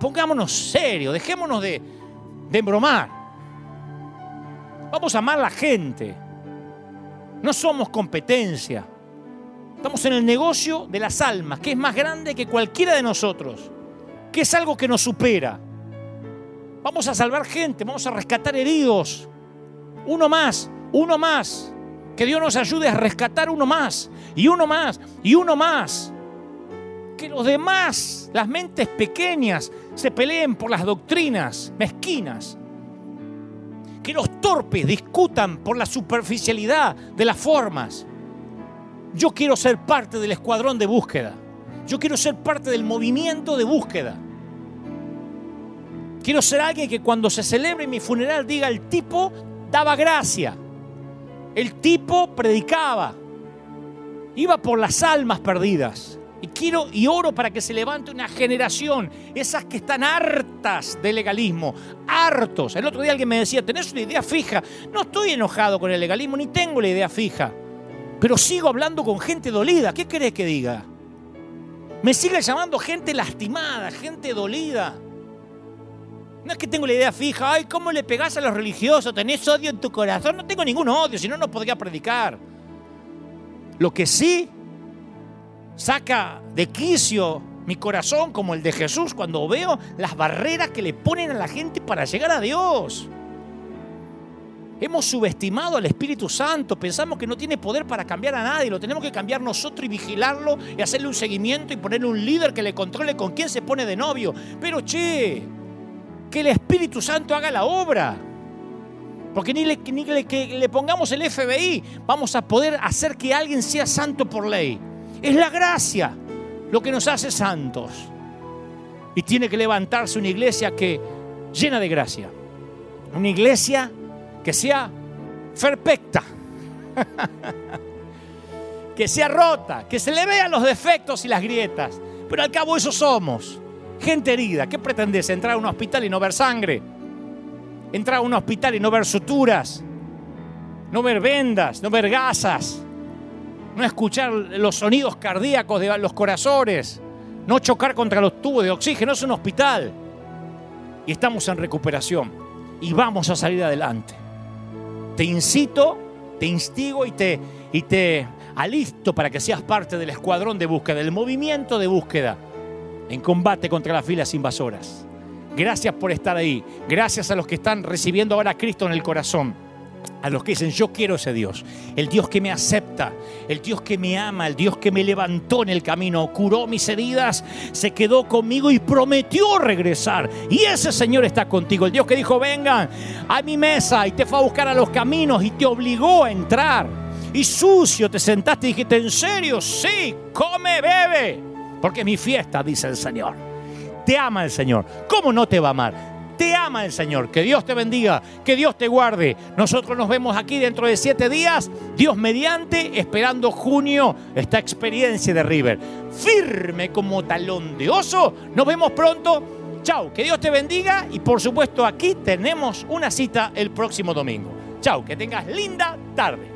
Pongámonos serios, dejémonos de, de embromar. Vamos a amar a la gente. No somos competencia. Estamos en el negocio de las almas, que es más grande que cualquiera de nosotros, que es algo que nos supera. Vamos a salvar gente, vamos a rescatar heridos. Uno más, uno más. Que Dios nos ayude a rescatar uno más, y uno más, y uno más. Que los demás, las mentes pequeñas, se peleen por las doctrinas mezquinas. Que los torpes discutan por la superficialidad de las formas. Yo quiero ser parte del escuadrón de búsqueda. Yo quiero ser parte del movimiento de búsqueda. Quiero ser alguien que cuando se celebre mi funeral diga el tipo daba gracia. El tipo predicaba. Iba por las almas perdidas. Y quiero y oro para que se levante una generación, esas que están hartas de legalismo, hartos. El otro día alguien me decía, tenés una idea fija. No estoy enojado con el legalismo, ni tengo la idea fija. Pero sigo hablando con gente dolida. ¿Qué querés que diga? Me sigue llamando gente lastimada, gente dolida. No es que tengo la idea fija, ay, ¿cómo le pegás a los religiosos? ¿Tenés odio en tu corazón? No tengo ningún odio, si no, no podría predicar. Lo que sí saca de quicio mi corazón como el de Jesús cuando veo las barreras que le ponen a la gente para llegar a Dios. Hemos subestimado al Espíritu Santo, pensamos que no tiene poder para cambiar a nadie, lo tenemos que cambiar nosotros y vigilarlo y hacerle un seguimiento y ponerle un líder que le controle con quién se pone de novio. Pero che, que el Espíritu Santo haga la obra. Porque ni, le, ni que le pongamos el FBI vamos a poder hacer que alguien sea santo por ley. Es la gracia lo que nos hace santos. Y tiene que levantarse una iglesia que llena de gracia. Una iglesia que sea perfecta. <laughs> que sea rota, que se le vean los defectos y las grietas. Pero al cabo eso somos. Gente herida, ¿qué pretendes? ¿Entrar a un hospital y no ver sangre? ¿Entrar a un hospital y no ver suturas? ¿No ver vendas? ¿No ver gasas? ¿No escuchar los sonidos cardíacos de los corazones? ¿No chocar contra los tubos de oxígeno? Es un hospital. Y estamos en recuperación. Y vamos a salir adelante. Te incito, te instigo y te, y te alisto para que seas parte del escuadrón de búsqueda, del movimiento de búsqueda en combate contra las filas invasoras. Gracias por estar ahí. Gracias a los que están recibiendo ahora a Cristo en el corazón. A los que dicen, yo quiero ese Dios. El Dios que me acepta, el Dios que me ama, el Dios que me levantó en el camino, curó mis heridas, se quedó conmigo y prometió regresar. Y ese Señor está contigo. El Dios que dijo, vengan a mi mesa y te fue a buscar a los caminos y te obligó a entrar. Y sucio te sentaste y dijiste, ¿en serio? Sí, come, bebe porque es mi fiesta, dice el Señor. Te ama el Señor. ¿Cómo no te va a amar? Te ama el Señor. Que Dios te bendiga, que Dios te guarde. Nosotros nos vemos aquí dentro de siete días, Dios mediante, esperando junio, esta experiencia de River. Firme como talón de oso. Nos vemos pronto. Chao, que Dios te bendiga y por supuesto aquí tenemos una cita el próximo domingo. Chao, que tengas linda tarde.